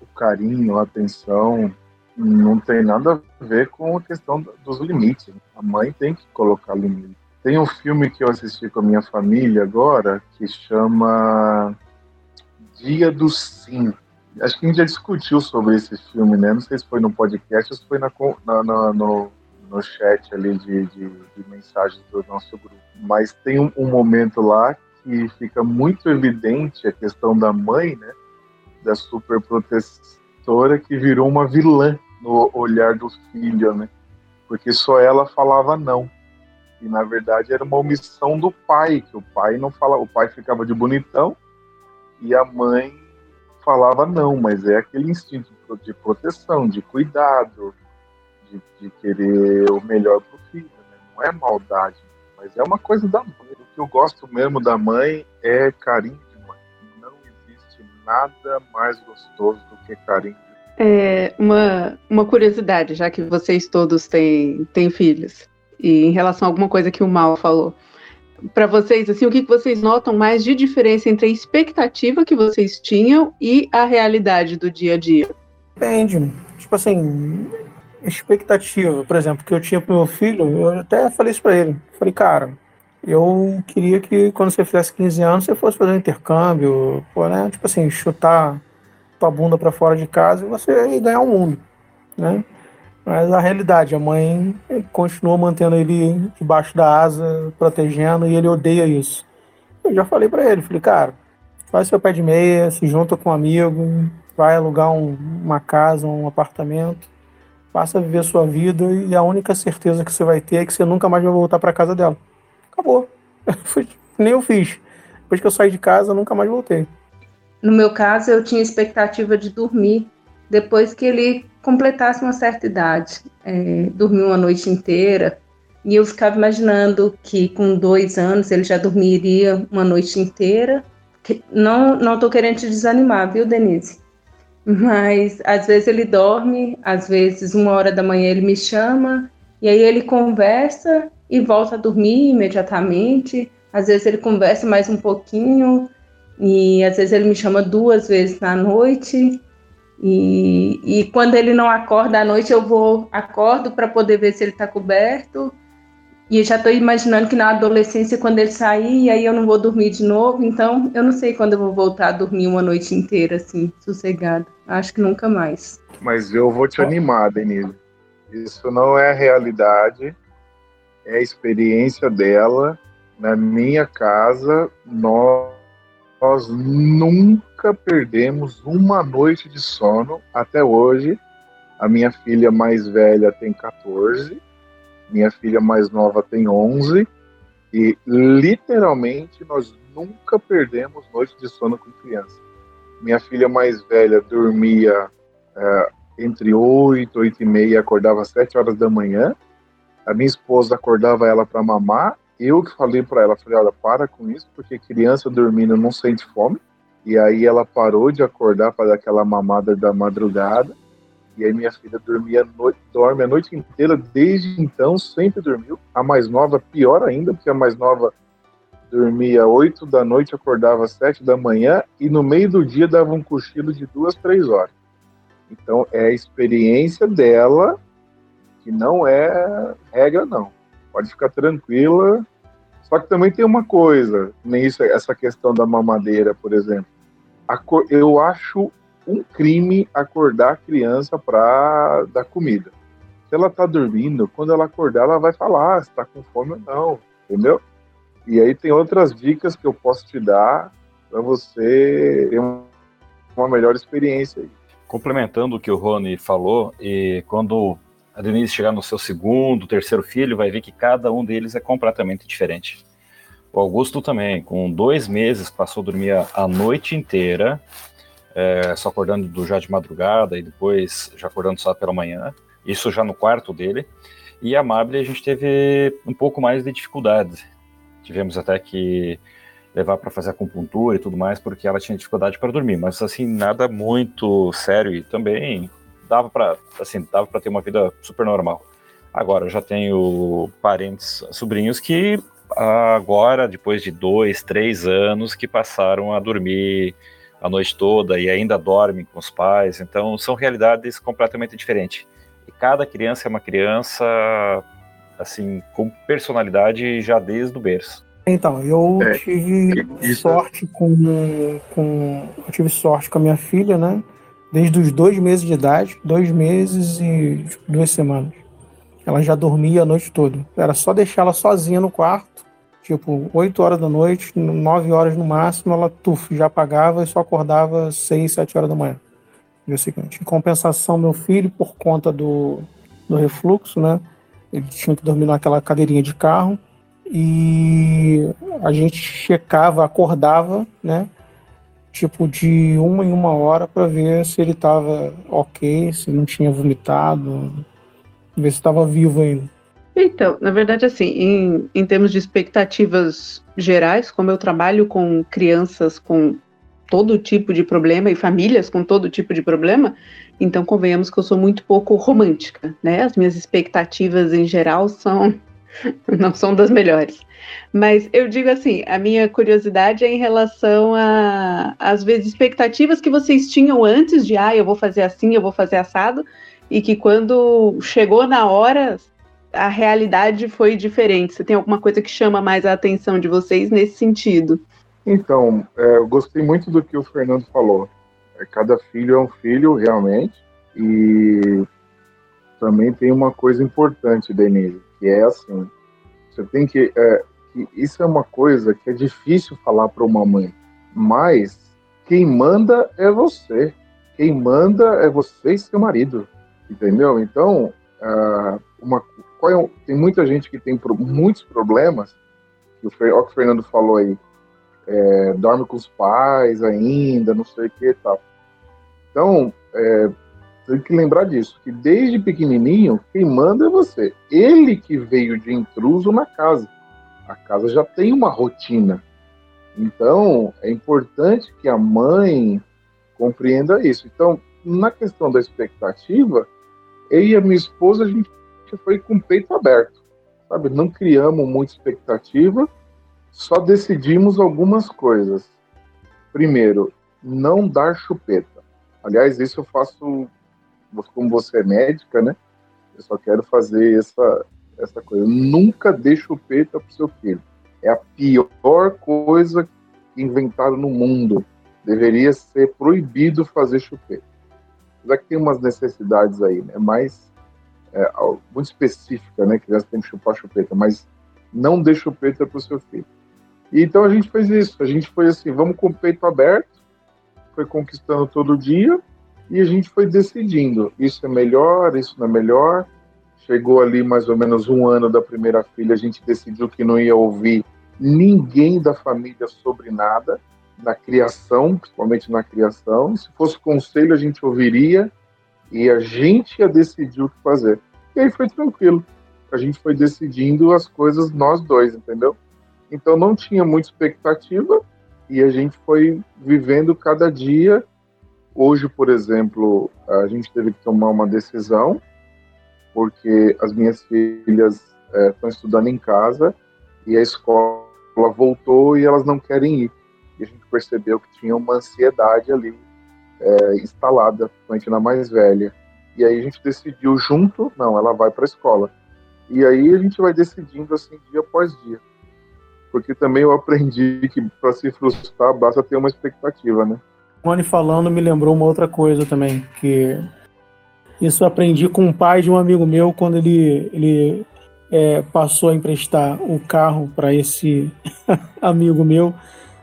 o carinho, a atenção, não tem nada a ver com a questão dos limites. A mãe tem que colocar limite. Tem um filme que eu assisti com a minha família agora que chama Dia do Sim. Acho que a gente já discutiu sobre esse filme, né? Não sei se foi no podcast ou se foi na, na, no, no chat ali de, de, de, mensagens do nosso grupo. Mas tem um, um momento lá que fica muito evidente a questão da mãe, né? Da superprotetora que virou uma vilã no olhar do filho, né? Porque só ela falava não. E na verdade era uma omissão do pai, que o pai não falava, o pai ficava de bonitão e a mãe falava não, mas é aquele instinto de proteção, de cuidado, de, de querer o melhor para o filho, né? não é maldade, mas é uma coisa da mãe. O que eu gosto mesmo da mãe é carinho de mãe. Não existe nada mais gostoso do que carinho é, uma, uma curiosidade, já que vocês todos têm, têm filhos, e em relação a alguma coisa que o Mal falou. Para vocês, assim, o que vocês notam mais de diferença entre a expectativa que vocês tinham e a realidade do dia a dia? Depende. Tipo assim, expectativa, por exemplo, que eu tinha pro meu filho, eu até falei isso para ele. Falei, cara, eu queria que quando você fizesse 15 anos você fosse fazer um intercâmbio, pô, né? Tipo assim, chutar tua bunda para fora de casa e você ganhar o mundo, né? Mas a realidade, a mãe continua mantendo ele debaixo da asa, protegendo, e ele odeia isso. Eu já falei para ele, falei, cara, faz seu pé de meia, se junta com um amigo, vai alugar um, uma casa, um apartamento, passa a viver sua vida e a única certeza que você vai ter é que você nunca mais vai voltar para casa dela. Acabou. Nem eu fiz. Depois que eu saí de casa, nunca mais voltei. No meu caso, eu tinha expectativa de dormir depois que ele completasse uma certa idade, é, dormir uma noite inteira. E eu ficava imaginando que com dois anos ele já dormiria uma noite inteira. Não, não estou querendo te desanimar, viu, Denise? Mas às vezes ele dorme, às vezes uma hora da manhã ele me chama e aí ele conversa e volta a dormir imediatamente. Às vezes ele conversa mais um pouquinho e às vezes ele me chama duas vezes na noite. E, e quando ele não acorda à noite, eu vou, acordo para poder ver se ele está coberto. E já estou imaginando que na adolescência, quando ele sair, aí eu não vou dormir de novo. Então, eu não sei quando eu vou voltar a dormir uma noite inteira, assim, sossegado. Acho que nunca mais. Mas eu vou te animar, Denise. Isso não é a realidade, é a experiência dela. Na minha casa, nós nós nunca perdemos uma noite de sono até hoje. A minha filha mais velha tem 14, minha filha mais nova tem 11, e literalmente nós nunca perdemos noite de sono com criança. Minha filha mais velha dormia é, entre 8, 8 e meia, acordava às 7 horas da manhã. A minha esposa acordava ela para mamar. Eu que falei para ela, falei, olha, para com isso, porque criança dormindo não sente fome. E aí ela parou de acordar para dar aquela mamada da madrugada. E aí minha filha dormia noite, dorme a noite inteira, desde então sempre dormiu. A mais nova, pior ainda, porque a mais nova dormia 8 da noite, acordava às 7 da manhã e no meio do dia dava um cochilo de duas, três horas. Então é a experiência dela que não é regra, não. Pode ficar tranquila. Só que também tem uma coisa, nem isso, essa questão da mamadeira, por exemplo. Eu acho um crime acordar a criança para dar comida. Se ela está dormindo, quando ela acordar, ela vai falar se está com fome ou não, entendeu? E aí tem outras dicas que eu posso te dar para você ter uma melhor experiência aí. Complementando o que o Rony falou, e quando a Denise chegar no seu segundo, terceiro filho, vai ver que cada um deles é completamente diferente. O Augusto também, com dois meses, passou a dormir a noite inteira, é, só acordando do, já de madrugada e depois já acordando só pela manhã. Isso já no quarto dele. E a Mabel a gente teve um pouco mais de dificuldade. Tivemos até que levar para fazer acupuntura e tudo mais, porque ela tinha dificuldade para dormir, mas assim, nada muito sério e também dava para assim, dava para ter uma vida super normal. Agora eu já tenho parentes, sobrinhos que agora, depois de dois, três anos, que passaram a dormir a noite toda e ainda dormem com os pais, então são realidades completamente diferentes. E cada criança é uma criança assim com personalidade já desde o berço. Então, eu é, tive isso. sorte com, com. Eu tive sorte com a minha filha, né? Desde os dois meses de idade, dois meses e duas semanas. Ela já dormia a noite toda. Era só deixar ela sozinha no quarto, tipo, 8 horas da noite, 9 horas no máximo, ela tuf, já apagava e só acordava 6, 7 horas da manhã. Dia seguinte. Em compensação, meu filho, por conta do, do refluxo, né? Ele tinha que dormir naquela cadeirinha de carro e a gente checava, acordava, né? Tipo de uma em uma hora para ver se ele estava ok, se não tinha vomitado, ver se estava vivo ainda. Então, na verdade, assim, em, em termos de expectativas gerais, como eu trabalho com crianças com todo tipo de problema e famílias com todo tipo de problema, então convenhamos que eu sou muito pouco romântica, né? As minhas expectativas em geral são não são das melhores. Mas eu digo assim, a minha curiosidade é em relação a, às vezes, expectativas que vocês tinham antes de, ah, eu vou fazer assim, eu vou fazer assado, e que quando chegou na hora, a realidade foi diferente. Você tem alguma coisa que chama mais a atenção de vocês nesse sentido? Então, é, eu gostei muito do que o Fernando falou. É, cada filho é um filho, realmente, e também tem uma coisa importante, Denise, que é assim, você tem que, é, isso é uma coisa que é difícil falar para uma mãe, mas quem manda é você, quem manda é você e seu marido, entendeu? Então, uh, uma, é, tem muita gente que tem pro, muitos problemas, que o, o que o Fernando falou aí, é, dorme com os pais ainda, não sei o que e tal. Então, é, tem que lembrar disso, que desde pequenininho, quem manda é você. Ele que veio de intruso na casa. A casa já tem uma rotina. Então, é importante que a mãe compreenda isso. Então, na questão da expectativa, eu e a minha esposa, a gente foi com o peito aberto, sabe? Não criamos muita expectativa, só decidimos algumas coisas. Primeiro, não dar chupeta. Aliás, isso eu faço como você é médica, né? Eu só quero fazer essa, essa coisa. Nunca dê chupeta pro seu filho. É a pior coisa que inventaram no mundo. Deveria ser proibido fazer chupeta. Já que tem umas necessidades aí, né? Mais é, muito específica, né? Criança tem que chupar chupeta, mas não dê chupeta pro seu filho. E então a gente fez isso. A gente foi assim, vamos com o peito aberto, foi conquistando todo dia e a gente foi decidindo. Isso é melhor, isso não é melhor. Chegou ali mais ou menos um ano da primeira filha, a gente decidiu que não ia ouvir ninguém da família sobre nada, na criação, principalmente na criação. Se fosse conselho, a gente ouviria e a gente ia decidir o que fazer. E aí foi tranquilo. A gente foi decidindo as coisas nós dois, entendeu? Então não tinha muita expectativa e a gente foi vivendo cada dia. Hoje, por exemplo, a gente teve que tomar uma decisão porque as minhas filhas estão é, estudando em casa e a escola voltou e elas não querem ir. E a gente percebeu que tinha uma ansiedade ali é, instalada, principalmente na mais velha. E aí a gente decidiu junto, não, ela vai para a escola. E aí a gente vai decidindo assim dia após dia. Porque também eu aprendi que para se frustrar basta ter uma expectativa, né? Rony falando me lembrou uma outra coisa também, que isso aprendi com o pai de um amigo meu quando ele, ele é, passou a emprestar o carro para esse amigo meu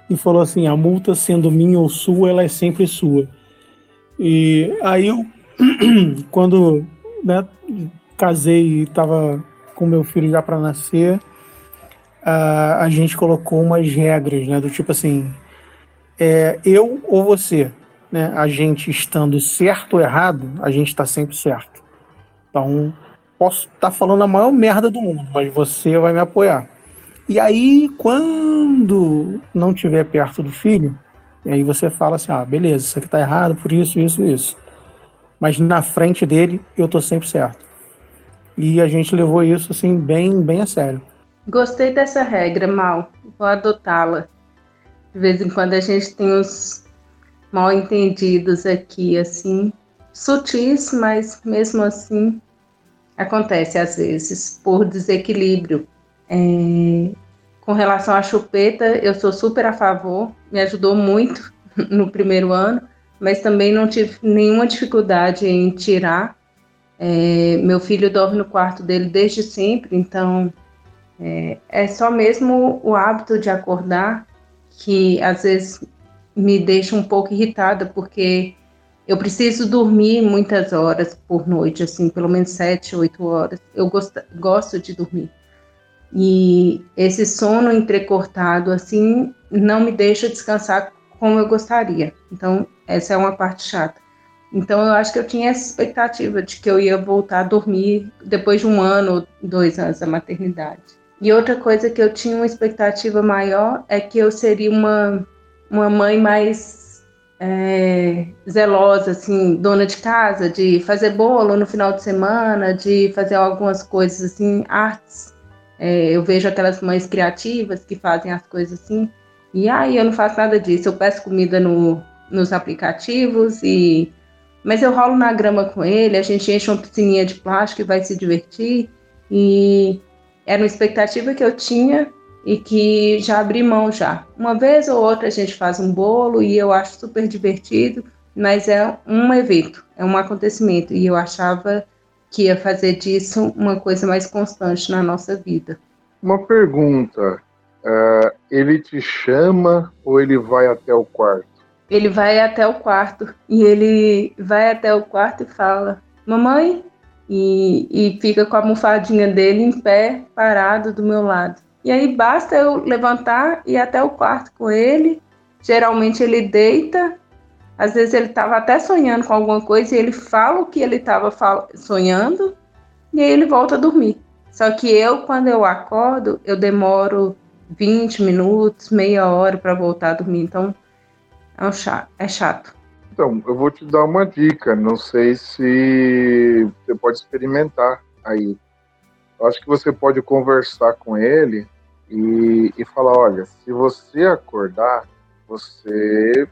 e falou assim: a multa sendo minha ou sua, ela é sempre sua. E aí eu, quando né, casei e estava com meu filho já para nascer, a, a gente colocou umas regras, né, do tipo assim: é, eu ou você, né, a gente estando certo ou errado, a gente está sempre certo. Então, posso estar tá falando a maior merda do mundo, mas você vai me apoiar. E aí, quando não estiver perto do filho, aí você fala assim: ah, beleza, isso aqui tá errado por isso, isso, isso. Mas na frente dele, eu tô sempre certo. E a gente levou isso, assim, bem, bem a sério. Gostei dessa regra, Mal. Vou adotá-la. De vez em quando a gente tem uns mal entendidos aqui, assim, sutis, mas mesmo assim acontece às vezes por desequilíbrio. É, com relação à chupeta, eu sou super a favor, me ajudou muito no primeiro ano, mas também não tive nenhuma dificuldade em tirar. É, meu filho dorme no quarto dele desde sempre, então é, é só mesmo o hábito de acordar que às vezes me deixa um pouco irritada, porque eu preciso dormir muitas horas por noite, assim, pelo menos sete, oito horas. Eu gosto, gosto de dormir. E esse sono entrecortado, assim, não me deixa descansar como eu gostaria. Então, essa é uma parte chata. Então, eu acho que eu tinha essa expectativa de que eu ia voltar a dormir depois de um ano, dois anos da maternidade. E outra coisa que eu tinha uma expectativa maior é que eu seria uma, uma mãe mais é, zelosa, assim, dona de casa, de fazer bolo no final de semana, de fazer algumas coisas assim, artes. É, eu vejo aquelas mães criativas que fazem as coisas assim, e aí eu não faço nada disso. Eu peço comida no, nos aplicativos e mas eu rolo na grama com ele, a gente enche uma piscininha de plástico e vai se divertir. E era uma expectativa que eu tinha e que já abri mão já. Uma vez ou outra a gente faz um bolo e eu acho super divertido, mas é um evento, é um acontecimento e eu achava que ia fazer disso uma coisa mais constante na nossa vida. Uma pergunta: uh, ele te chama ou ele vai até o quarto? Ele vai até o quarto e ele vai até o quarto e fala: Mamãe, e, e fica com a almofadinha dele em pé, parado do meu lado. E aí basta eu levantar e ir até o quarto com ele. Geralmente ele deita, às vezes ele estava até sonhando com alguma coisa e ele fala o que ele estava sonhando e aí ele volta a dormir. Só que eu, quando eu acordo, eu demoro 20 minutos, meia hora para voltar a dormir. Então é, um chato, é chato. Então, eu vou te dar uma dica. Não sei se você pode experimentar aí. Eu acho que você pode conversar com ele e, e falar: olha, se você acordar, você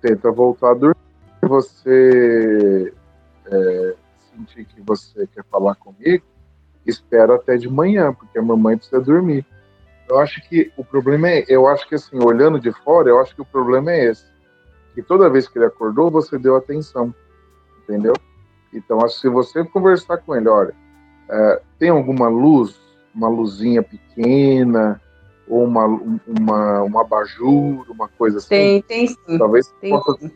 tenta voltar a dormir. Se você é, sentir que você quer falar comigo, espera até de manhã, porque a mamãe precisa dormir. Eu acho que o problema é, eu acho que assim, olhando de fora, eu acho que o problema é esse. Que toda vez que ele acordou, você deu atenção, entendeu? Então, se você conversar com ele, olha, é, tem alguma luz uma luzinha pequena, ou uma, uma, uma abajur, uma coisa assim? Tem, tem sim. Talvez tem possa... sim.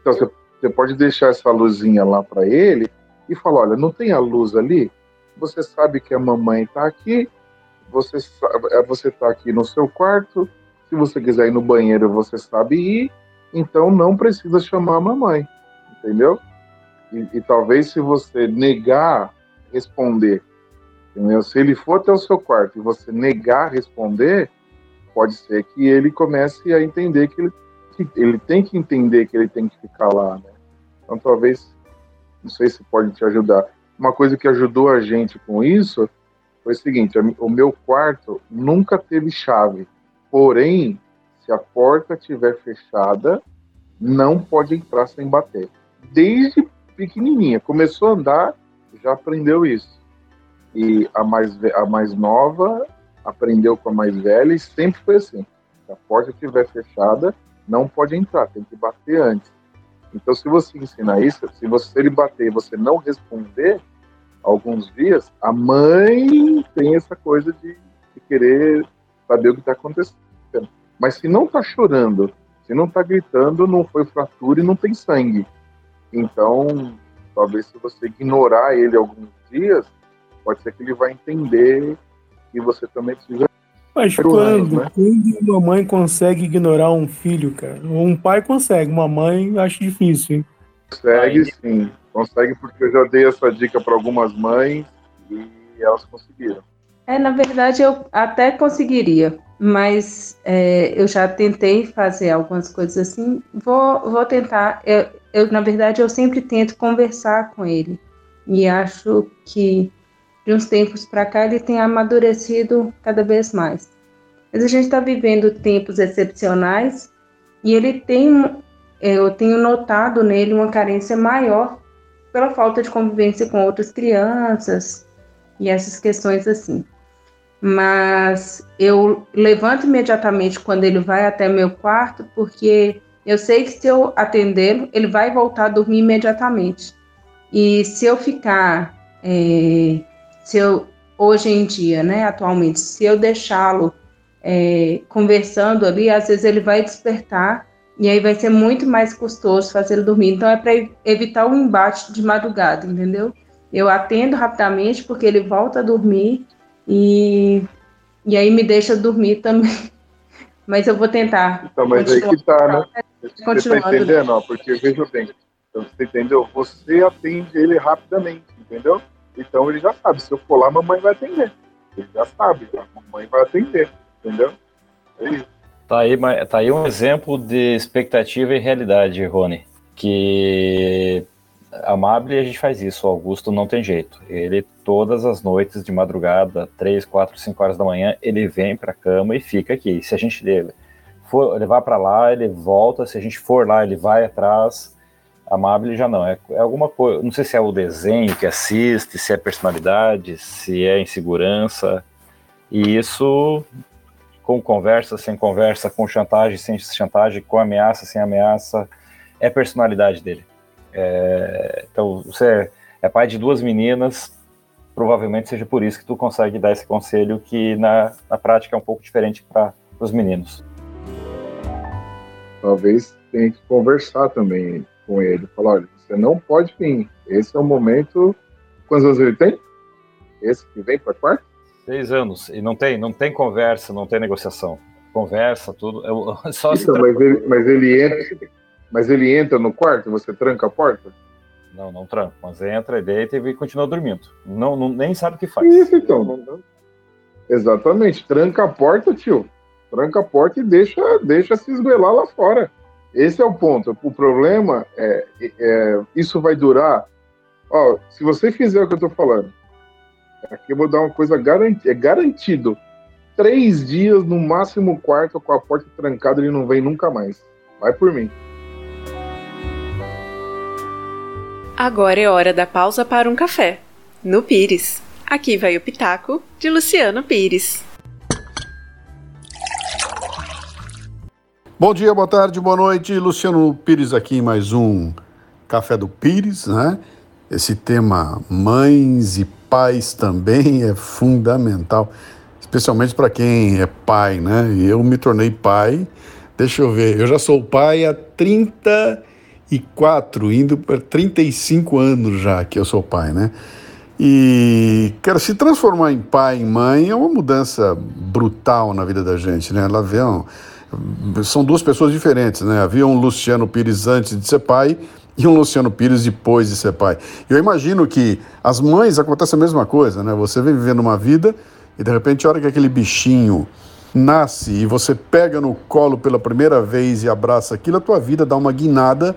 Então, você, você pode deixar essa luzinha lá para ele e falar, olha, não tem a luz ali? Você sabe que a mamãe está aqui, você é, você está aqui no seu quarto, se você quiser ir no banheiro, você sabe ir, então não precisa chamar a mamãe, entendeu? E, e talvez se você negar responder, entendeu? se ele for até o seu quarto e você negar responder, pode ser que ele comece a entender que ele, que ele tem que entender que ele tem que ficar lá, né? Então talvez, não sei se pode te ajudar. Uma coisa que ajudou a gente com isso foi o seguinte: o meu quarto nunca teve chave. Porém, se a porta estiver fechada, não pode entrar sem bater. Desde pequenininha, começou a andar, já aprendeu isso. E a mais, a mais nova aprendeu com a mais velha e sempre foi assim. Se a porta estiver fechada, não pode entrar, tem que bater antes. Então, se você ensinar isso, se você ele bater e você não responder, alguns dias, a mãe tem essa coisa de, de querer saber o que está acontecendo. Mas se não está chorando, se não está gritando, não foi fratura e não tem sangue. Então, talvez se você ignorar ele alguns dias, pode ser que ele vai entender que você também precisa. Mas quando, né? quando uma mãe consegue ignorar um filho, cara? Um pai consegue, uma mãe acho difícil. Hein? Consegue sim. Consegue porque eu já dei essa dica para algumas mães e elas conseguiram. É, na verdade, eu até conseguiria, mas é, eu já tentei fazer algumas coisas assim. Vou, vou tentar. Eu, eu, na verdade, eu sempre tento conversar com ele. E acho que de uns tempos para cá ele tem amadurecido cada vez mais. Mas a gente está vivendo tempos excepcionais e ele tem, eu tenho notado nele uma carência maior pela falta de convivência com outras crianças e essas questões assim. Mas eu levanto imediatamente quando ele vai até meu quarto, porque eu sei que se eu atendê-lo, ele vai voltar a dormir imediatamente. E se eu ficar, é, se eu hoje em dia, né, atualmente, se eu deixá-lo é, conversando ali, às vezes ele vai despertar e aí vai ser muito mais custoso fazer ele dormir. Então é para evitar o embate de madrugada, entendeu? Eu atendo rapidamente porque ele volta a dormir e, e aí me deixa dormir também. Mas eu vou tentar. Então, mas aí que tá, né? Você tá entendendo? Ó, porque veja bem, então, você entendeu? Você atende ele rapidamente, entendeu? Então ele já sabe, se eu for lá, a mamãe vai atender. Ele já sabe, a mamãe vai atender, entendeu? É isso. Tá aí, tá aí um exemplo de expectativa e realidade, Rony. Que Amable a gente faz isso, o Augusto não tem jeito. Ele, todas as noites de madrugada, 3, 4, 5 horas da manhã, ele vem pra cama e fica aqui. Se a gente for levar para lá, ele volta. Se a gente for lá, ele vai atrás. Amable já não. É, é alguma coisa. Não sei se é o desenho que assiste, se é personalidade, se é insegurança. E isso com conversa, sem conversa, com chantagem, sem chantagem, com ameaça, sem ameaça, é a personalidade dele. É, então, você é pai de duas meninas, provavelmente seja por isso que tu consegue dar esse conselho que na, na prática é um pouco diferente para os meninos. Talvez tenha que conversar também com ele, falar, olha, você não pode vir, esse é o momento, quantos anos ele tem? Esse que vem para quarto? Seis anos. E não tem, não tem conversa, não tem negociação. Conversa, tudo. Eu, só Isso, mas, ele, mas, ele entra, mas ele entra no quarto, você tranca a porta? Não, não tranca. Mas entra, deita e continua dormindo. Não, não, nem sabe o que faz. Isso, então. Exatamente. Tranca a porta, tio. Tranca a porta e deixa, deixa se esguelar lá fora. Esse é o ponto. O problema é, é isso vai durar. Ó, se você fizer o que eu tô falando, Aqui eu vou dar uma coisa garantida. É garantido. Três dias, no máximo quarto, com a porta trancada, ele não vem nunca mais. Vai por mim. Agora é hora da pausa para um café. No Pires. Aqui vai o Pitaco de Luciano Pires. Bom dia, boa tarde, boa noite. Luciano Pires aqui em mais um Café do Pires, né? Esse tema mães e pais também é fundamental, especialmente para quem é pai, né? Eu me tornei pai, deixa eu ver, eu já sou pai há 34, indo para 35 anos já que eu sou pai, né? E, cara, se transformar em pai e mãe é uma mudança brutal na vida da gente, né? Ela vê um, são duas pessoas diferentes, né? Havia um Luciano Pires antes de ser pai e um Luciano Pires depois de ser pai. Eu imagino que as mães acontece a mesma coisa, né? Você vem vivendo uma vida e de repente a hora que aquele bichinho nasce e você pega no colo pela primeira vez e abraça aquilo, a tua vida dá uma guinada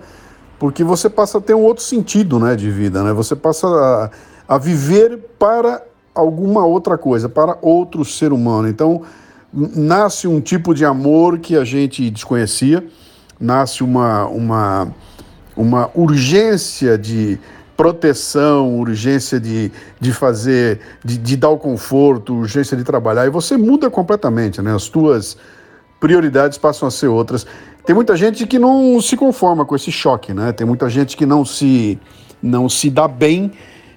porque você passa a ter um outro sentido, né, de vida, né? Você passa a a viver para alguma outra coisa, para outro ser humano. Então, nasce um tipo de amor que a gente desconhecia, nasce uma, uma, uma urgência de proteção, urgência de, de fazer, de, de dar o conforto, urgência de trabalhar, e você muda completamente, né? As tuas prioridades passam a ser outras. Tem muita gente que não se conforma com esse choque, né? Tem muita gente que não se, não se dá bem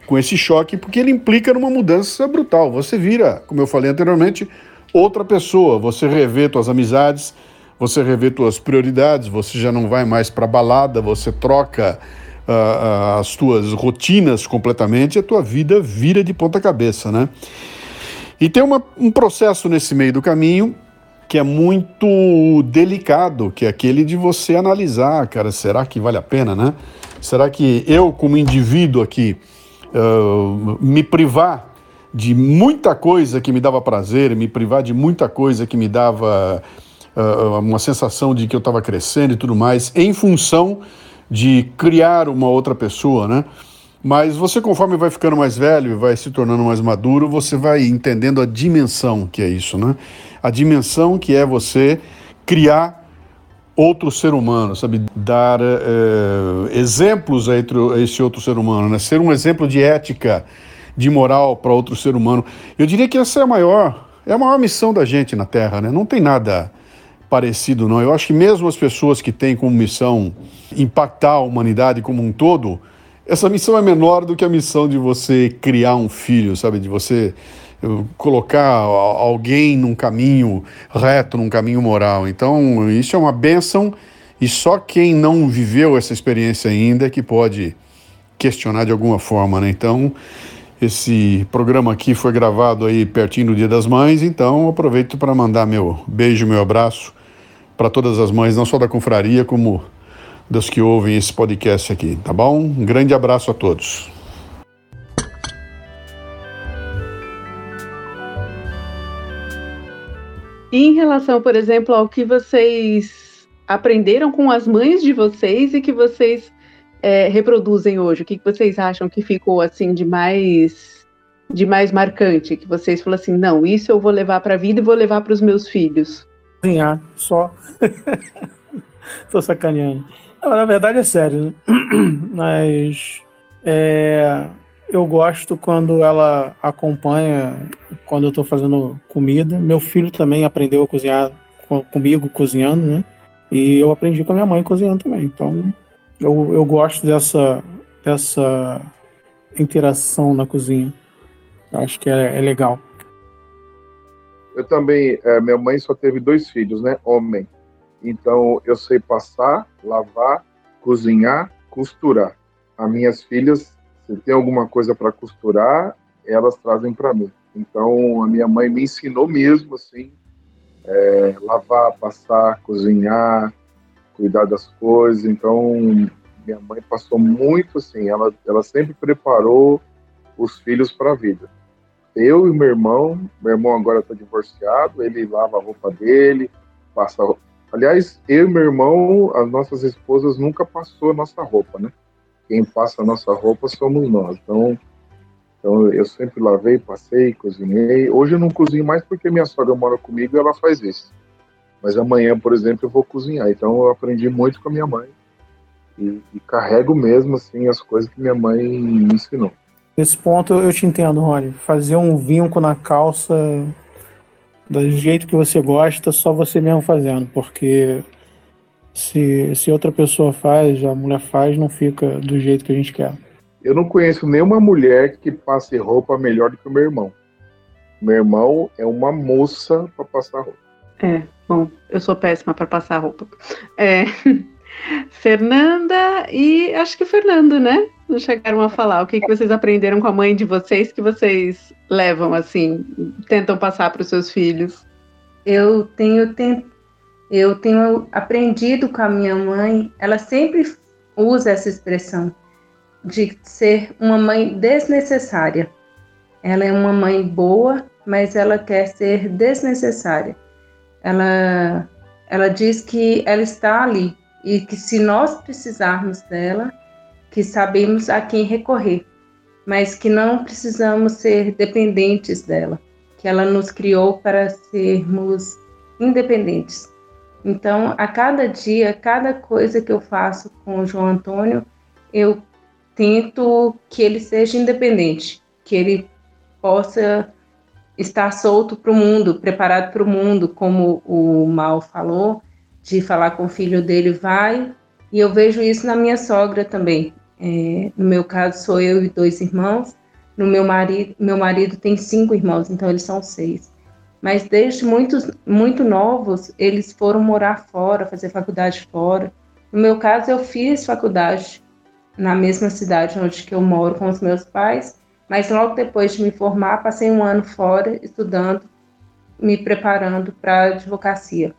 com esse choque, porque ele implica numa mudança brutal. Você vira, como eu falei anteriormente, outra pessoa. Você revê suas amizades, você revê suas prioridades, você já não vai mais para balada, você troca uh, uh, as tuas rotinas completamente, a tua vida vira de ponta cabeça, né? E tem uma, um processo nesse meio do caminho que é muito delicado, que é aquele de você analisar, cara, será que vale a pena, né? Será que eu, como indivíduo aqui, uh, me privar de muita coisa que me dava prazer, me privar de muita coisa que me dava uh, uma sensação de que eu estava crescendo e tudo mais, em função de criar uma outra pessoa, né? Mas você, conforme vai ficando mais velho vai se tornando mais maduro, você vai entendendo a dimensão que é isso, né? A dimensão que é você criar outro ser humano, sabe? Dar é, exemplos a esse outro ser humano, né? Ser um exemplo de ética, de moral para outro ser humano. Eu diria que essa é a maior, é a maior missão da gente na Terra, né? Não tem nada parecido, não. Eu acho que mesmo as pessoas que têm como missão impactar a humanidade como um todo, essa missão é menor do que a missão de você criar um filho, sabe? De você colocar alguém num caminho reto, num caminho moral. Então, isso é uma bênção e só quem não viveu essa experiência ainda é que pode questionar de alguma forma, né? Então, esse programa aqui foi gravado aí pertinho do Dia das Mães, então aproveito para mandar meu beijo, meu abraço para todas as mães, não só da confraria, como das que ouvem esse podcast aqui, tá bom? Um grande abraço a todos. Em relação, por exemplo, ao que vocês aprenderam com as mães de vocês e que vocês é, reproduzem hoje, o que, vocês acham que ficou assim de mais de mais marcante, que vocês falam assim, não, isso eu vou levar para a vida e vou levar para os meus filhos? Cozinhar, só. Tô sacaneando. Não, na verdade é sério, né? mas é, eu gosto quando ela acompanha quando eu estou fazendo comida. Meu filho também aprendeu a cozinhar comigo, cozinhando, né? E eu aprendi com a minha mãe cozinhando também. Então, eu, eu gosto dessa, dessa interação na cozinha. Acho que é, é legal. Eu também, é, minha mãe só teve dois filhos, né? Homem. Então, eu sei passar, lavar, cozinhar, costurar. As minhas filhas se tem alguma coisa para costurar, elas trazem para mim. Então, a minha mãe me ensinou mesmo, assim, é, lavar, passar, cozinhar, cuidar das coisas. Então, minha mãe passou muito, assim, ela, ela sempre preparou os filhos para a vida. Eu e meu irmão, meu irmão agora está divorciado, ele lava a roupa dele, passa. Aliás, eu e meu irmão, as nossas esposas nunca passou a nossa roupa, né? quem passa a nossa roupa somos nós. Então, então eu sempre lavei, passei, cozinhei. Hoje eu não cozinho mais porque minha sogra mora comigo e ela faz isso. Mas amanhã, por exemplo, eu vou cozinhar. Então eu aprendi muito com a minha mãe e, e carrego mesmo assim as coisas que minha mãe me ensinou. Nesse ponto eu te entendo, Rony. Fazer um vinco na calça do jeito que você gosta, só você mesmo fazendo, porque se, se outra pessoa faz, a mulher faz, não fica do jeito que a gente quer. Eu não conheço nenhuma mulher que passe roupa melhor do que o meu irmão. Meu irmão é uma moça para passar roupa. É, bom, eu sou péssima para passar roupa. É, Fernanda e acho que Fernando, né? Não chegaram a falar. O que, que vocês aprenderam com a mãe de vocês que vocês levam assim, tentam passar para os seus filhos? Eu tenho, eu tenho aprendido com a minha mãe, ela sempre usa essa expressão de ser uma mãe desnecessária. Ela é uma mãe boa, mas ela quer ser desnecessária. Ela, ela diz que ela está ali e que se nós precisarmos dela, que sabemos a quem recorrer, mas que não precisamos ser dependentes dela, que ela nos criou para sermos independentes. Então, a cada dia, cada coisa que eu faço com o João Antônio, eu tento que ele seja independente, que ele possa estar solto para o mundo, preparado para o mundo, como o Mal falou, de falar com o filho dele, vai. E eu vejo isso na minha sogra também. É, no meu caso, sou eu e dois irmãos. No meu marido, meu marido tem cinco irmãos, então eles são seis. Mas desde muitos, muito novos, eles foram morar fora, fazer faculdade fora. No meu caso, eu fiz faculdade na mesma cidade onde que eu moro com os meus pais, mas logo depois de me formar, passei um ano fora estudando, me preparando para advocacia.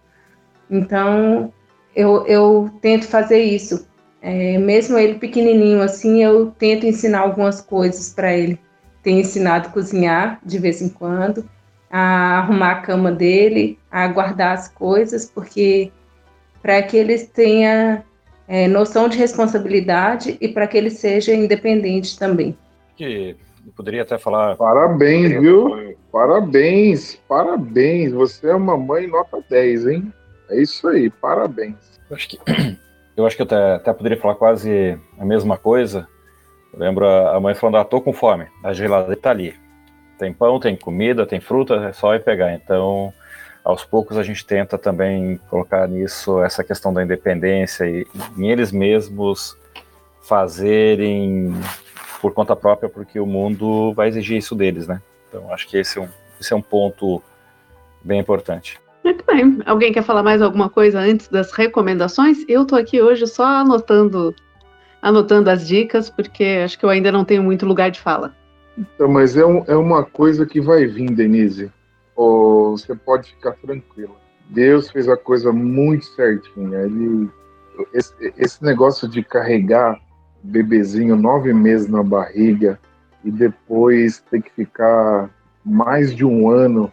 Então, eu, eu tento fazer isso. É, mesmo ele pequenininho assim, eu tento ensinar algumas coisas para ele. Tenho ensinado a cozinhar de vez em quando, a arrumar a cama dele, a guardar as coisas, porque para que ele tenha é, noção de responsabilidade e para que ele seja independente também. Que poderia até falar. Parabéns, viu? Parabéns, parabéns. Você é uma mãe nota 10, hein? É isso aí, parabéns. Eu acho que, eu, acho que eu até, até poderia falar quase a mesma coisa. Eu lembro a mãe falando: ah, tô com fome, a geladeira tá ali. Tem pão, tem comida, tem fruta, é só ir pegar. Então, aos poucos a gente tenta também colocar nisso essa questão da independência e em eles mesmos fazerem por conta própria, porque o mundo vai exigir isso deles, né? Então, acho que esse é um, esse é um ponto bem importante. Muito bem. Alguém quer falar mais alguma coisa antes das recomendações? Eu tô aqui hoje só anotando, anotando as dicas, porque acho que eu ainda não tenho muito lugar de fala. Então, mas é, um, é uma coisa que vai vir, Denise. Oh, você pode ficar tranquila. Deus fez a coisa muito certinha. Ele, esse, esse negócio de carregar bebezinho nove meses na barriga e depois ter que ficar mais de um ano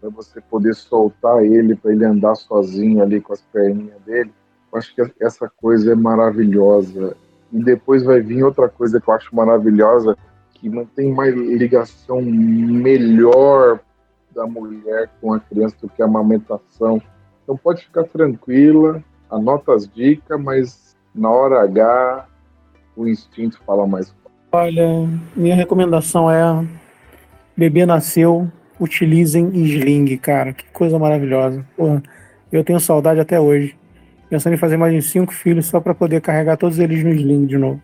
para você poder soltar ele, para ele andar sozinho ali com as perninhas dele, eu acho que essa coisa é maravilhosa. E depois vai vir outra coisa que eu acho maravilhosa, que tem mais ligação melhor da mulher com a criança do que a amamentação. Então pode ficar tranquila, anota as dicas, mas na hora H o instinto fala mais. Olha, minha recomendação é bebê nasceu, utilizem sling, cara. Que coisa maravilhosa. Porra, eu tenho saudade até hoje. Pensando em fazer mais de cinco filhos só para poder carregar todos eles no sling de novo.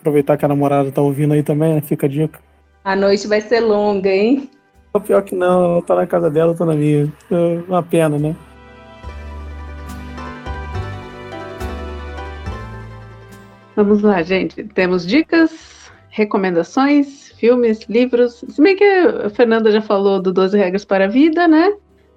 Aproveitar que a namorada tá ouvindo aí também, né? Fica a dica. A noite vai ser longa, hein? O pior que não, ela tá na casa dela, eu tô na minha. É uma pena, né? Vamos lá, gente. Temos dicas, recomendações, filmes, livros. Se bem que a Fernanda já falou do 12 Regras para a Vida, né?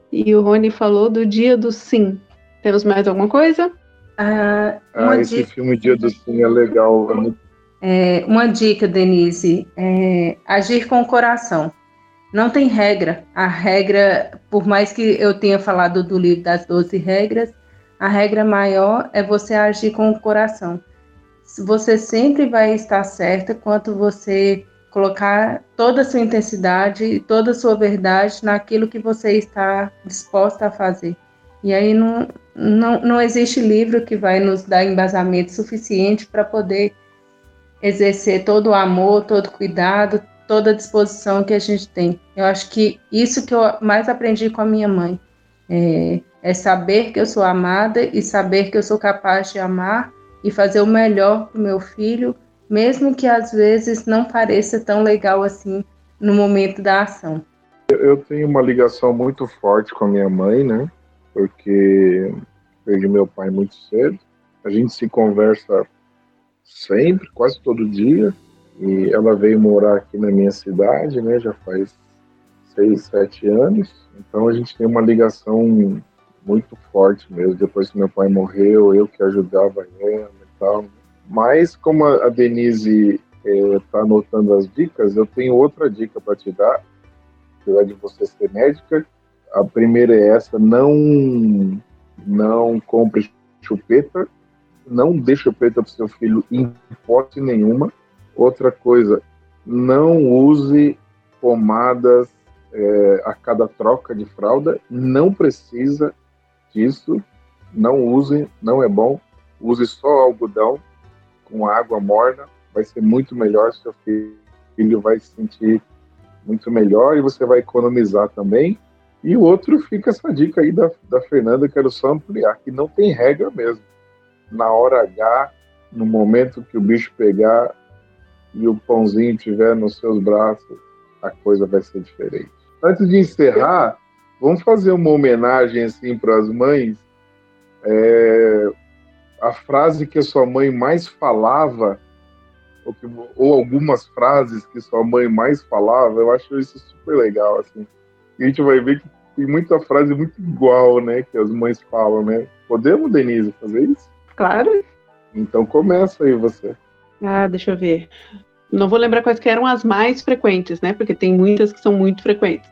E o Rony falou do Dia do Sim. Temos mais alguma coisa? Ah, ah esse dica... filme Dia do Sim é legal, é é, uma dica, Denise, é agir com o coração. Não tem regra. A regra, por mais que eu tenha falado do livro das 12 regras, a regra maior é você agir com o coração. Você sempre vai estar certa quando você colocar toda a sua intensidade e toda a sua verdade naquilo que você está disposta a fazer. E aí não, não, não existe livro que vai nos dar embasamento suficiente para poder exercer todo o amor, todo o cuidado, toda a disposição que a gente tem. Eu acho que isso que eu mais aprendi com a minha mãe é, é saber que eu sou amada e saber que eu sou capaz de amar e fazer o melhor para o meu filho, mesmo que às vezes não pareça tão legal assim no momento da ação. Eu tenho uma ligação muito forte com a minha mãe, né? Porque perdi meu pai muito cedo. A gente se conversa sempre, quase todo dia. E ela veio morar aqui na minha cidade, né? Já faz seis, sete anos. Então a gente tem uma ligação muito forte mesmo. Depois que meu pai morreu, eu que ajudava ela e tal. Mas como a Denise está eh, anotando as dicas, eu tenho outra dica para te dar. Apesar de você ser médica, a primeira é essa: não, não compre chupeta, não dê chupeta para seu filho em hipótese nenhuma. Outra coisa, não use pomadas é, a cada troca de fralda, não precisa disso, não use, não é bom. Use só algodão com água morna, vai ser muito melhor. Seu filho vai se sentir muito melhor e você vai economizar também. E o outro fica essa dica aí da, da Fernanda, quero só ampliar, que não tem regra mesmo. Na hora H, no momento que o bicho pegar e o pãozinho estiver nos seus braços, a coisa vai ser diferente. Antes de encerrar, vamos fazer uma homenagem assim para as mães. É, a frase que a sua mãe mais falava, ou, que, ou, algumas frases que sua mãe mais falava, eu acho isso super legal. Assim. E a gente vai ver que tem muita frase muito igual, né, que as mães falam, né? Podemos, Denise, fazer isso? Claro. Então começa aí você. Ah, deixa eu ver. Não vou lembrar quais que eram as mais frequentes, né? Porque tem muitas que são muito frequentes.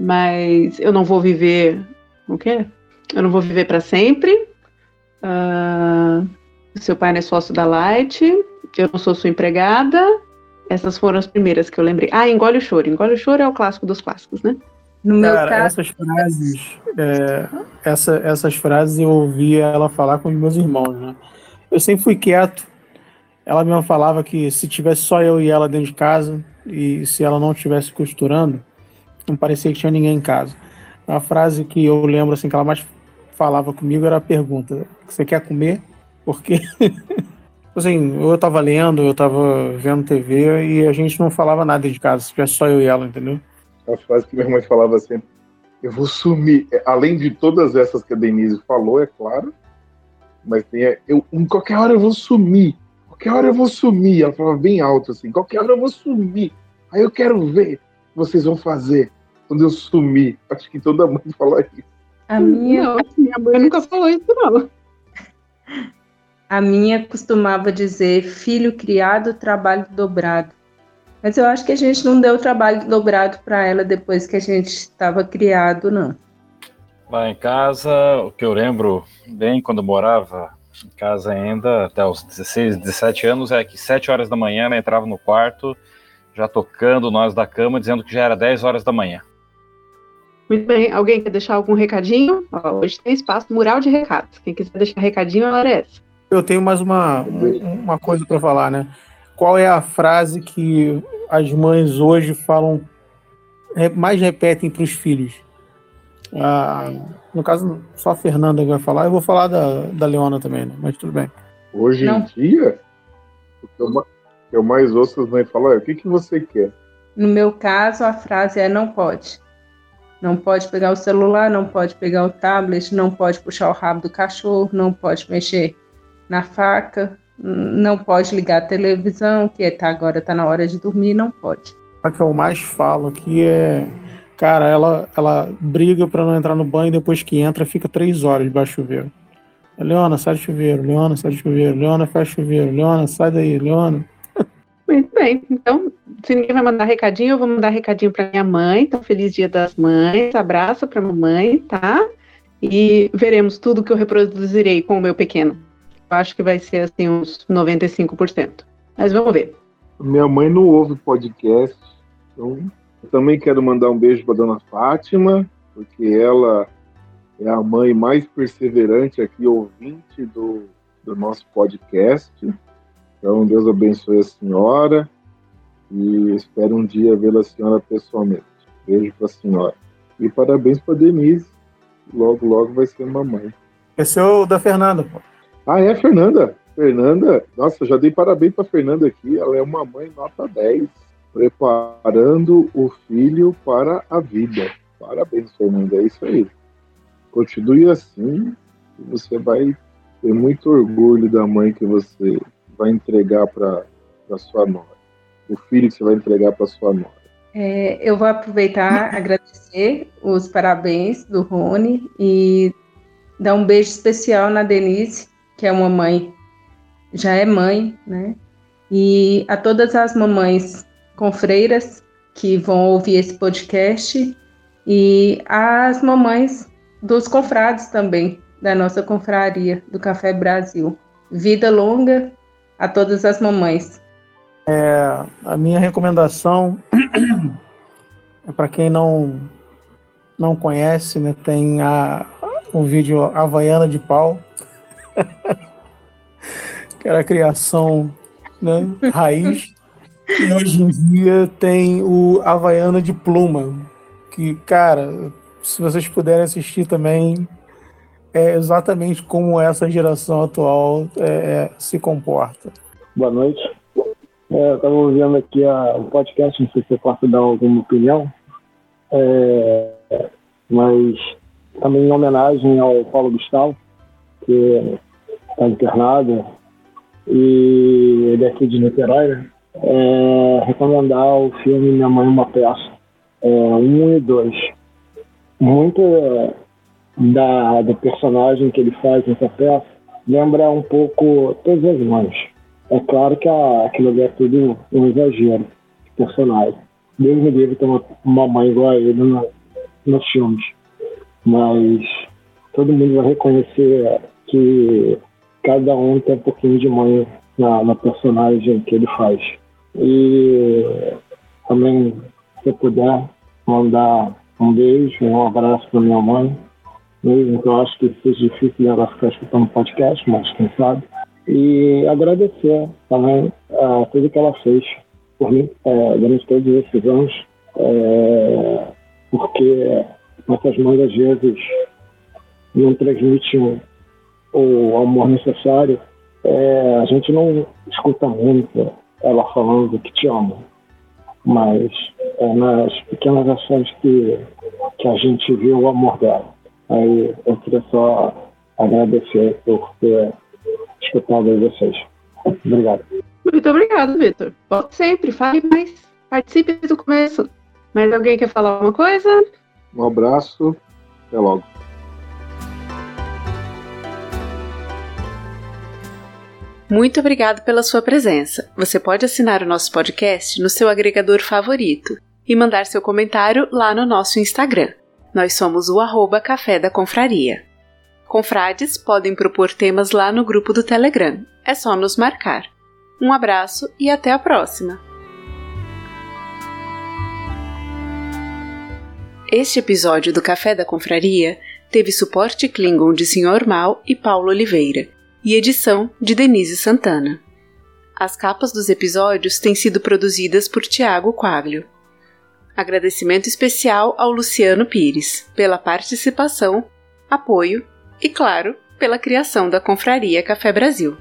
Mas eu não vou viver. O quê? Eu não vou viver para sempre. Uh, seu pai não é sócio da Light. Eu não sou sua empregada. Essas foram as primeiras que eu lembrei. Ah, engole o choro. Engole o choro é o clássico dos clássicos, né? No meu Cara, caso... essas frases, é, essa, essas frases eu ouvia ela falar com os meus irmãos, né? Eu sempre fui quieto, ela mesma falava que se tivesse só eu e ela dentro de casa e se ela não estivesse costurando, não parecia que tinha ninguém em casa. A frase que eu lembro assim que ela mais falava comigo era a pergunta: "Você quer comer?" Porque assim, eu estava lendo, eu estava vendo TV e a gente não falava nada de casa, se só eu e ela, entendeu? A frase que minha mãe falava sempre: "Eu vou sumir". É, além de todas essas que a Denise falou, é claro, mas tem eu em qualquer hora eu vou sumir qualquer hora eu vou sumir. Ela falava bem alto assim, qualquer hora eu vou sumir. Aí eu quero ver vocês vão fazer quando eu sumir. Acho que toda mãe fala isso. A minha, não, minha mãe nunca falou isso, não. A minha costumava dizer filho criado, trabalho dobrado. Mas eu acho que a gente não deu trabalho dobrado para ela depois que a gente estava criado, não. Lá em casa, o que eu lembro bem quando morava em casa ainda, até os 16, 17 anos, é que 7 horas da manhã ela entrava no quarto, já tocando nós da cama, dizendo que já era 10 horas da manhã. Muito bem. Alguém quer deixar algum recadinho? Ó, hoje tem espaço mural de recados. Quem quiser deixar recadinho, a hora é essa. Eu tenho mais uma, uma coisa para falar, né? Qual é a frase que as mães hoje falam, mais repetem para os filhos? Ah, no caso, só a Fernanda vai falar, eu vou falar da, da Leona também, né? mas tudo bem. Hoje não. em dia, o que eu, eu mais ouço as mães falar o que, que você quer? No meu caso, a frase é não pode. Não pode pegar o celular, não pode pegar o tablet, não pode puxar o rabo do cachorro, não pode mexer na faca, não pode ligar a televisão, que tá, agora está na hora de dormir, não pode. A que eu mais falo aqui é Cara, ela, ela briga para não entrar no banho e depois que entra fica três horas debaixo do chuveiro. Leona, sai do chuveiro. Leona, sai do chuveiro. Leona, fecha o chuveiro. Leona, sai daí. Leona. Muito bem. Então, se ninguém vai mandar recadinho, eu vou mandar recadinho para minha mãe. Então, feliz dia das mães. Abraço para mamãe, tá? E veremos tudo que eu reproduzirei com o meu pequeno. Eu acho que vai ser assim uns 95%. Mas vamos ver. Minha mãe não ouve podcast, então eu também quero mandar um beijo para dona Fátima, porque ela é a mãe mais perseverante aqui, ouvinte do, do nosso podcast. Então, Deus abençoe a senhora e espero um dia vê-la senhora pessoalmente. Beijo para a senhora. E parabéns para Denise. Logo, logo vai ser mamãe. Esse é o da Fernanda. Ah, é, Fernanda? Fernanda, nossa, já dei parabéns para Fernanda aqui. Ela é uma mãe nota 10. preparando o filho para a vida. Parabéns, Fernanda, é isso aí. Continue assim, você vai ter muito orgulho da mãe que você vai entregar para sua nora, o filho que você vai entregar para sua nora. É, eu vou aproveitar agradecer os parabéns do Rony e dar um beijo especial na Denise, que é uma mãe, já é mãe, né? E a todas as mamães com freiras que vão ouvir esse podcast e as mamães dos confrades também, da nossa confraria do Café Brasil. Vida longa a todas as mamães. É, a minha recomendação é para quem não não conhece, né, tem a, o vídeo Havaiana de Pau, que era a criação né, raiz, e hoje em dia tem o Havaiana de Pluma, que, cara, se vocês puderem assistir também, é exatamente como essa geração atual é, é se comporta. Boa noite. É, eu estava ouvindo aqui a, o podcast, não sei se você posso dar alguma opinião, é, mas também em homenagem ao Paulo Gustavo, que está internado, e ele é aqui de Niterói, né? É, recomendar o filme Minha Mãe Uma Peça, é, um e dois. Muito da, do personagem que ele faz nessa peça lembra um pouco todas as mães. É claro que a, aquilo ali é tudo um exagero de personagem. Deus me livre ter uma, uma mãe igual a ele no, nos filmes. Mas todo mundo vai reconhecer que cada um tem um pouquinho de mãe na, na personagem que ele faz. E também, se eu puder, mandar um beijo, um abraço para minha mãe, mesmo que eu acho que seja difícil ela ficar escutando podcast, mas quem sabe. E agradecer também a tudo que ela fez por mim é, durante todos esses anos, é, porque nossas mães às vezes não transmitem o amor necessário. É, a gente não escuta muito ela falando que te ama, mas é nas pequenas ações que, que a gente vê o amor dela. Aí eu queria só agradecer por ter escutado vocês. Obrigado. Muito obrigado, Vitor. Volte sempre, fale mais. Participe do começo. Mais alguém quer falar alguma coisa? Um abraço. Até logo. Muito obrigado pela sua presença. Você pode assinar o nosso podcast no seu agregador favorito e mandar seu comentário lá no nosso Instagram. Nós somos o arroba Café da Confraria. Confrades podem propor temas lá no grupo do Telegram. É só nos marcar. Um abraço e até a próxima! Este episódio do Café da Confraria teve suporte Klingon de Sr. Mal e Paulo Oliveira e edição de Denise Santana. As capas dos episódios têm sido produzidas por Tiago Quaglio. Agradecimento especial ao Luciano Pires pela participação, apoio e, claro, pela criação da Confraria Café Brasil.